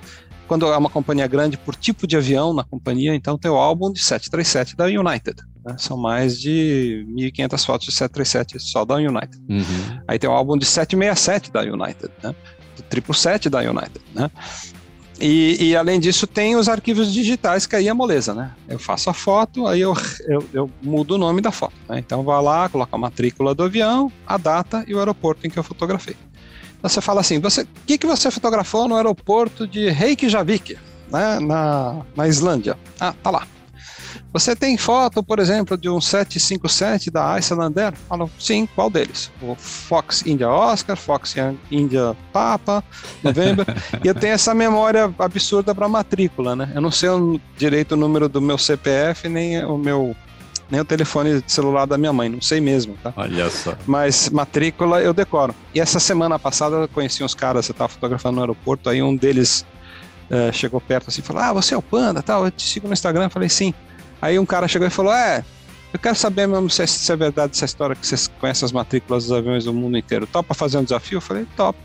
quando é uma companhia grande, por tipo de avião na companhia, então tem o álbum de 737 da United. Né? São mais de 1.500 fotos de 737 só da United. Uhum. Aí tem o álbum de 767 da United, né? do 777 da United. Né? E, e, além disso, tem os arquivos digitais, que aí é moleza, né? Eu faço a foto, aí eu, eu, eu mudo o nome da foto. Né? Então, vai lá, coloca a matrícula do avião, a data e o aeroporto em que eu fotografei. Você fala assim: você, o que, que você fotografou no aeroporto de Reykjavik, né? na, na Islândia? Ah, tá lá. Você tem foto, por exemplo, de um 757 da Icelandair? Falo, sim, qual deles? O Fox India Oscar, Fox India Papa, November. e eu tenho essa memória absurda para matrícula, né? Eu não sei o, direito o número do meu CPF, nem o meu nem o telefone celular da minha mãe, não sei mesmo, tá? Olha só. Mas matrícula eu decoro. E essa semana passada eu conheci uns caras, você estava fotografando no aeroporto, aí um deles uh, chegou perto assim e falou: Ah, você é o Panda, tal, eu te sigo no Instagram. Eu falei, sim. Aí um cara chegou e falou: É, eu quero saber mesmo se é, se é verdade essa história que vocês conhecem as matrículas dos aviões do mundo inteiro. Topa fazer um desafio? Eu falei: Top.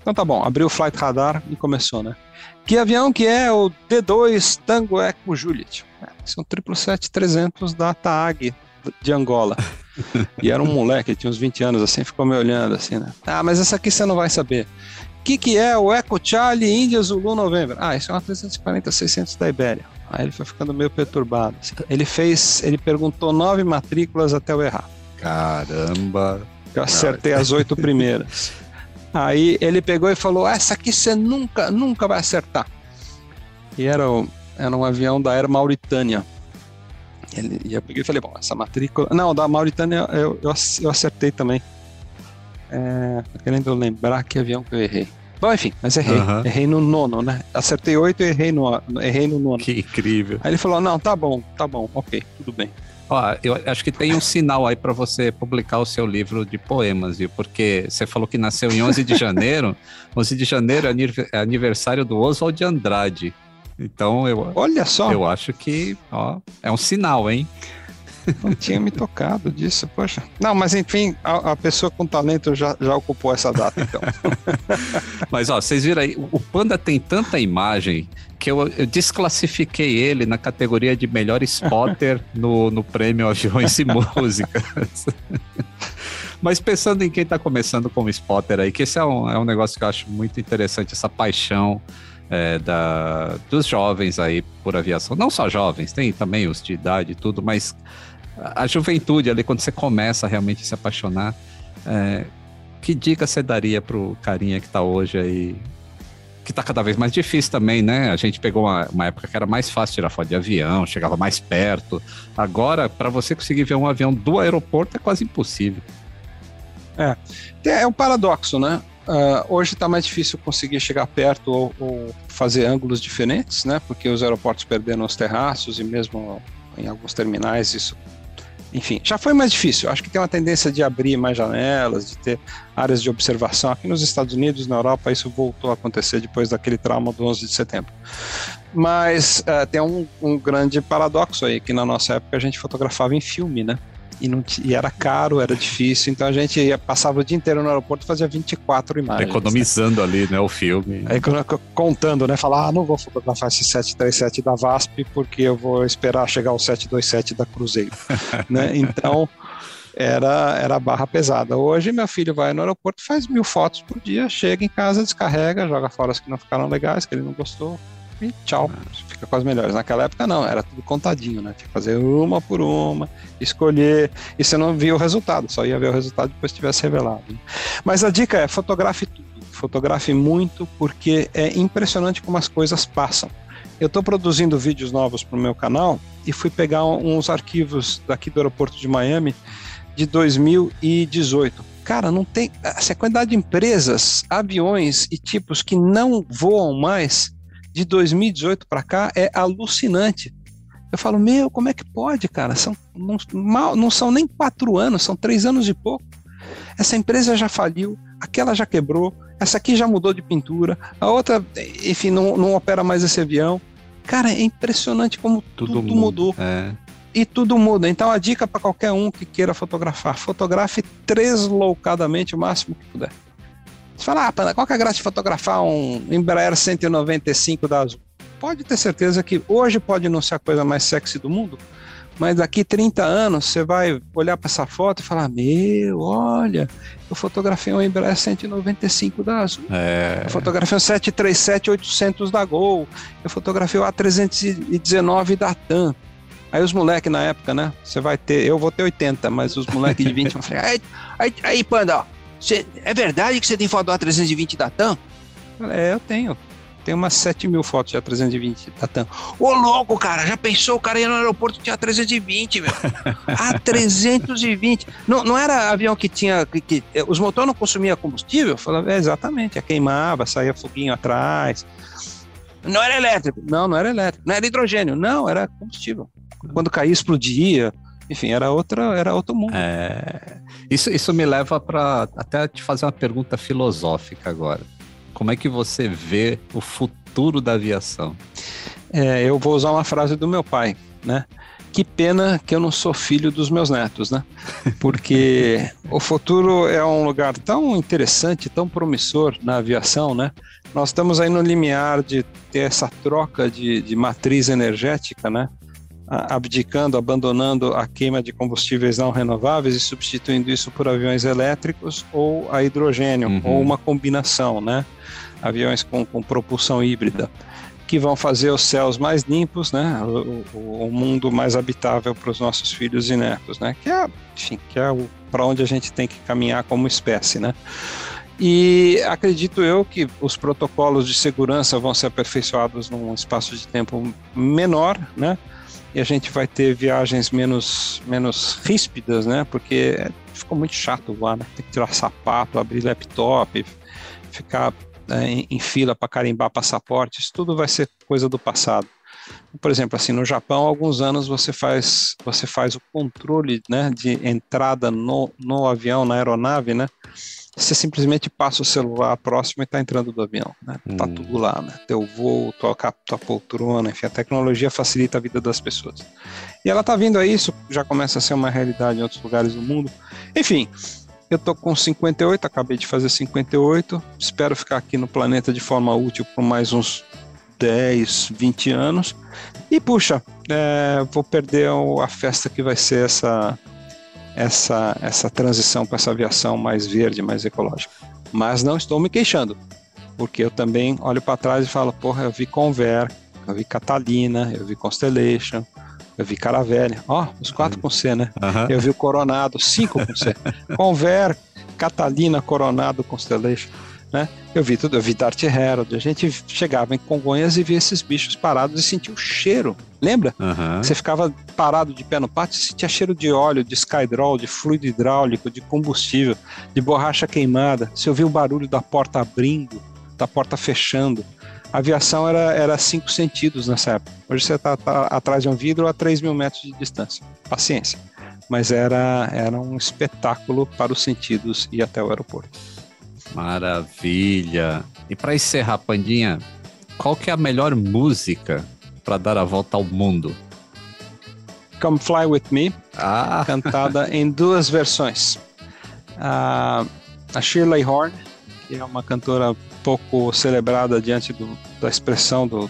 Então tá bom, abriu o Flight Radar e começou, né? Que avião que é o D2 Tango Eco Juliet? É, são 777-300 da TAG de Angola. e era um moleque, tinha uns 20 anos assim, ficou me olhando assim, né? Ah, mas essa aqui você não vai saber. O que, que é o Eco Charlie Índia Zulu November? Ah, isso é uma 340-600 da Ibéria. Aí ele foi ficando meio perturbado. Assim. Ele fez, ele perguntou nove matrículas até eu errar. Caramba! Eu acertei as oito primeiras. Aí ele pegou e falou: Essa aqui você nunca, nunca vai acertar. E era, o, era um avião da Air Mauritânia. Ele, e eu peguei e falei: Bom, essa matrícula. Não, da Mauritânia eu, eu, acertei também. É, querendo lembrar que avião que eu errei. Bom, enfim, mas errei. Uhum. Errei no nono, né? Acertei oito e errei no, errei no nono. Que incrível. Aí ele falou: Não, tá bom, tá bom, ok, tudo bem. Ó, eu acho que tem um sinal aí para você publicar o seu livro de poemas, viu? Porque você falou que nasceu em 11 de janeiro. 11 de janeiro é aniversário do Oswald de Andrade. Então eu. Olha só. Eu acho que, ó, é um sinal, hein? Não tinha me tocado disso, poxa. Não, mas enfim, a, a pessoa com talento já, já ocupou essa data, então. mas ó, vocês viram aí, o Panda tem tanta imagem que eu, eu, desclassifiquei ele na categoria de melhor spotter no, no prêmio Aviões e Músicas. Mas pensando em quem está começando como spotter aí, que esse é um, é um negócio que eu acho muito interessante, essa paixão é, da, dos jovens aí por aviação. Não só jovens, tem também os de idade e tudo, mas a juventude ali, quando você começa a realmente se apaixonar, é, que dica você daria pro carinha que tá hoje aí? Que tá cada vez mais difícil também, né? A gente pegou uma, uma época que era mais fácil tirar foto de avião, chegava mais perto. Agora, para você conseguir ver um avião do aeroporto é quase impossível. É, é um paradoxo, né? Uh, hoje está mais difícil conseguir chegar perto ou, ou, fazer ângulos diferentes, né? Porque os aeroportos perderam os terraços e mesmo em alguns terminais isso enfim, já foi mais difícil. Acho que tem uma tendência de abrir mais janelas, de ter áreas de observação. Aqui nos Estados Unidos, na Europa, isso voltou a acontecer depois daquele trauma do 11 de setembro. Mas uh, tem um, um grande paradoxo aí, que na nossa época a gente fotografava em filme, né? E, não, e era caro, era difícil, então a gente ia, passava o dia inteiro no aeroporto e fazia 24 imagens. Economizando né? ali, né, o filme. Aí contando, né, falar, ah, não vou fotografar esse 737 da VASP porque eu vou esperar chegar o 727 da Cruzeiro, né, então era, era barra pesada. Hoje meu filho vai no aeroporto, faz mil fotos por dia, chega em casa, descarrega, joga fora as que não ficaram legais, que ele não gostou, e tchau, fica com as melhores. Naquela época não, era tudo contadinho, né? Tinha que fazer uma por uma, escolher, e você não via o resultado, só ia ver o resultado depois que tivesse revelado. Mas a dica é fotografe tudo, fotografe muito, porque é impressionante como as coisas passam. Eu estou produzindo vídeos novos para o meu canal e fui pegar uns arquivos daqui do aeroporto de Miami de 2018. Cara, não tem. Essa quantidade de empresas, aviões e tipos que não voam mais de 2018 para cá é alucinante. Eu falo, meu, como é que pode, cara? São, não, mal, não são nem quatro anos, são três anos e pouco. Essa empresa já faliu, aquela já quebrou, essa aqui já mudou de pintura, a outra, enfim, não, não opera mais esse avião. Cara, é impressionante como tudo, tudo mudou. É. E tudo muda. Então, a dica para qualquer um que queira fotografar: fotografe tresloucadamente o máximo que puder. Você fala, ah, Panda, qual que é a graça de fotografar um Embraer 195 da Azul? Pode ter certeza que hoje pode não ser a coisa mais sexy do mundo, mas daqui 30 anos você vai olhar para essa foto e falar: Meu, olha, eu fotografei um Embraer 195 da Azul, é... eu fotografei um 737-800 da Gol, eu fotografei o A319 da TAM. Aí os moleques na época, né? Você vai ter, eu vou ter 80, mas os moleques de 20 vão falar: aí, aí, aí, Panda, ó, Cê, é verdade que você tem foto do A320 da TAM? É, eu tenho. Tenho umas 7 mil fotos de A320 da TAM. Ô, louco, cara, já pensou? O cara ia no aeroporto tinha A320, meu. A320. Não, não era avião que tinha. Que, que os motores não consumiam combustível? Falava, é, exatamente, queimava, saía foguinho atrás. Não era elétrico. Não, não era elétrico. Não era hidrogênio. Não, era combustível. Quando caía, explodia. Enfim, era outra, era outro mundo. É, isso, isso me leva para até te fazer uma pergunta filosófica agora. Como é que você vê o futuro da aviação? É, eu vou usar uma frase do meu pai, né? Que pena que eu não sou filho dos meus netos, né? Porque o futuro é um lugar tão interessante, tão promissor na aviação, né? Nós estamos aí no limiar de ter essa troca de, de matriz energética, né? Abdicando, abandonando a queima de combustíveis não renováveis e substituindo isso por aviões elétricos ou a hidrogênio, uhum. ou uma combinação, né? Aviões com, com propulsão híbrida, que vão fazer os céus mais limpos, né? O, o mundo mais habitável para os nossos filhos e netos, né? Que é, enfim, que é para onde a gente tem que caminhar como espécie, né? E acredito eu que os protocolos de segurança vão ser aperfeiçoados num espaço de tempo menor, né? E a gente vai ter viagens menos, menos ríspidas, né? Porque ficou muito chato voar, né? Tem que tirar sapato, abrir laptop, ficar né, em, em fila para carimbar passaporte, isso tudo vai ser coisa do passado. Por exemplo, assim, no Japão, há alguns anos você faz, você faz o controle né, de entrada no, no avião, na aeronave, né? Você simplesmente passa o celular próximo e está entrando do avião, né? Tá hum. tudo lá, né? Teu voo, tua, tua poltrona, enfim, a tecnologia facilita a vida das pessoas. E ela tá vindo aí, isso já começa a ser uma realidade em outros lugares do mundo. Enfim, eu tô com 58, acabei de fazer 58, espero ficar aqui no planeta de forma útil por mais uns 10, 20 anos. E puxa, é, vou perder a festa que vai ser essa essa, essa transição para essa aviação mais verde, mais ecológica. Mas não estou me queixando, porque eu também olho para trás e falo, porra, eu vi Conver, eu vi Catalina, eu vi Constellation, eu vi Caravelle, ó, oh, os quatro com C, né? Uhum. Eu vi o Coronado, cinco com C. Conver, Catalina, Coronado, Constellation né? Eu vi tudo, eu vi Darth Herald, a gente chegava em Congonhas e via esses bichos parados e sentia o cheiro. Lembra? Uhum. Você ficava parado de pé no pátio e sentia cheiro de óleo, de skydrol, de fluido hidráulico, de combustível, de borracha queimada. Você ouvia o barulho da porta abrindo, da porta fechando. A aviação era, era cinco sentidos nessa época. Hoje você está tá atrás de um vidro a 3 mil metros de distância. Paciência. Mas era, era um espetáculo para os sentidos e até o aeroporto. Maravilha. E para encerrar, Pandinha, qual que é a melhor música para dar a volta ao mundo? Come Fly With Me, ah. cantada em duas versões. Uh, a Shirley Horn, que é uma cantora pouco celebrada diante do, da expressão do,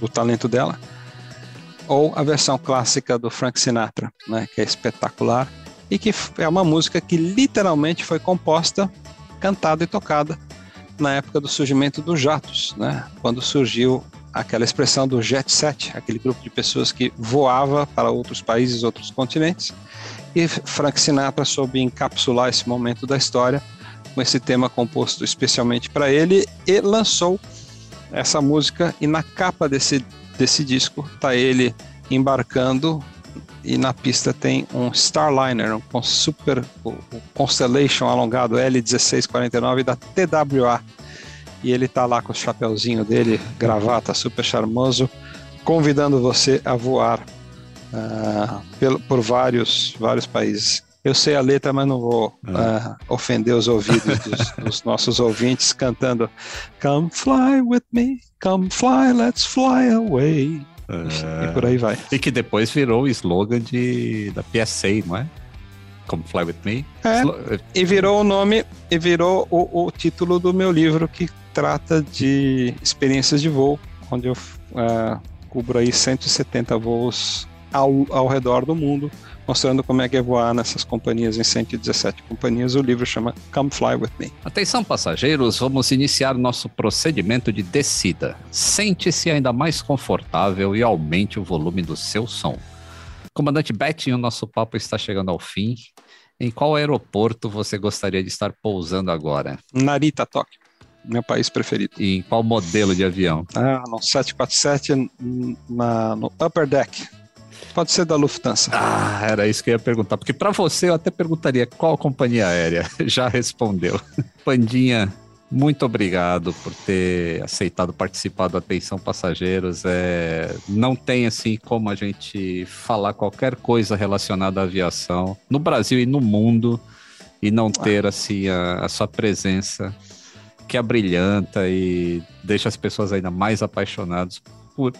do talento dela, ou a versão clássica do Frank Sinatra, né, que é espetacular e que é uma música que literalmente foi composta cantada e tocada na época do surgimento dos jatos, né? quando surgiu aquela expressão do jet set, aquele grupo de pessoas que voava para outros países, outros continentes. E Frank Sinatra soube encapsular esse momento da história com esse tema composto especialmente para ele e lançou essa música. E na capa desse, desse disco tá ele embarcando e na pista tem um Starliner, um super o Constellation alongado L1649 da TWA. E ele tá lá com o chapéuzinho dele, gravata super charmoso, convidando você a voar uh, por, por vários, vários países. Eu sei a letra, mas não vou uh, ofender os ouvidos dos, dos, nossos ouvintes cantando Come fly with me, come fly, let's fly away. É... E por aí vai. E que depois virou o slogan de, da PSA, não é? Come Fly With Me. É, e virou o nome, e virou o, o, título do meu livro que trata de experiências de voo, onde eu uh, cubro aí 170 voos ao, ao redor do mundo mostrando como é que é voar nessas companhias, em 117 companhias. O livro chama Come Fly With Me. Atenção, passageiros, vamos iniciar nosso procedimento de descida. Sente-se ainda mais confortável e aumente o volume do seu som. Comandante Betting, o nosso papo está chegando ao fim. Em qual aeroporto você gostaria de estar pousando agora? Narita, Tóquio. Meu país preferido. E em qual modelo de avião? Ah, no 747 na, no Upper Deck. Pode ser da Lufthansa. Ah, era isso que eu ia perguntar. Porque para você eu até perguntaria qual companhia aérea. Já respondeu. Pandinha, muito obrigado por ter aceitado participar do Atenção Passageiros. É, não tem assim como a gente falar qualquer coisa relacionada à aviação no Brasil e no mundo e não ter assim a, a sua presença que abrilhanta e deixa as pessoas ainda mais apaixonadas por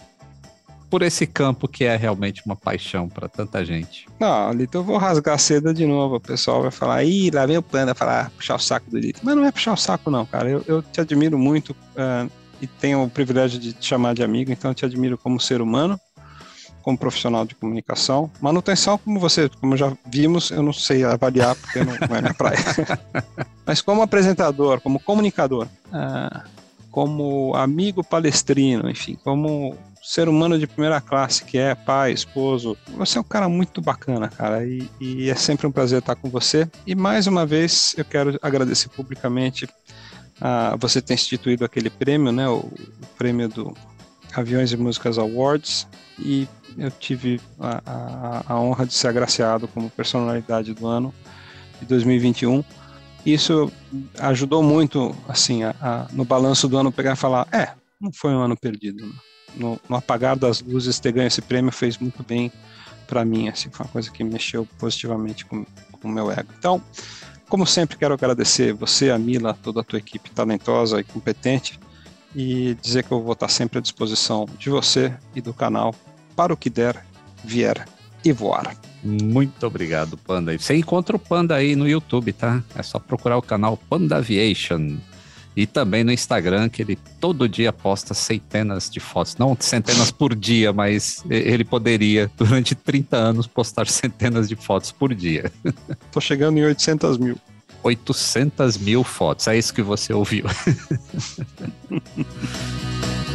por esse campo que é realmente uma paixão para tanta gente. Não, Lito, eu vou rasgar seda de novo. O pessoal vai falar, ih, lá vem o Panda falar, puxar o saco do Lito. Mas não é puxar o saco, não, cara. Eu, eu te admiro muito uh, e tenho o privilégio de te chamar de amigo, então eu te admiro como ser humano, como profissional de comunicação. Manutenção, como você, como já vimos, eu não sei avaliar porque não, não é minha praia. Mas como apresentador, como comunicador, uh, como amigo palestrino, enfim, como ser humano de primeira classe que é pai, esposo. Você é um cara muito bacana, cara, e, e, é sempre um prazer estar com você. E mais uma vez eu quero agradecer publicamente a você ter instituído aquele prêmio, né, o, o prêmio do Aviões e Músicas Awards, e eu tive a, a, a honra de ser agraciado como personalidade do ano de 2021 isso ajudou muito, assim, a, a, no balanço do ano pegar e falar, é, não foi um ano perdido. Né? No, no, apagar das luzes, ter ganho esse prêmio fez muito bem para mim, assim, foi uma coisa que mexeu positivamente com, com o meu ego. Então, como sempre, quero agradecer você, a Mila, toda a tua equipe talentosa e competente e dizer que eu vou estar sempre à disposição de você e do canal para o que der, vier e voar. Muito obrigado, Panda. Você encontra o Panda aí no YouTube, tá? É só procurar o canal Panda Aviation. E também no Instagram, que ele todo dia posta centenas de fotos. Não centenas por dia, mas ele poderia, durante 30 anos, postar centenas de fotos por dia. Tô chegando em 800 mil. 800 mil fotos, é isso que você ouviu.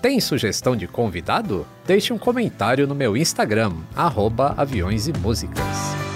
Tem sugestão de convidado? Deixe um comentário no meu Instagram, arroba aviões e músicas.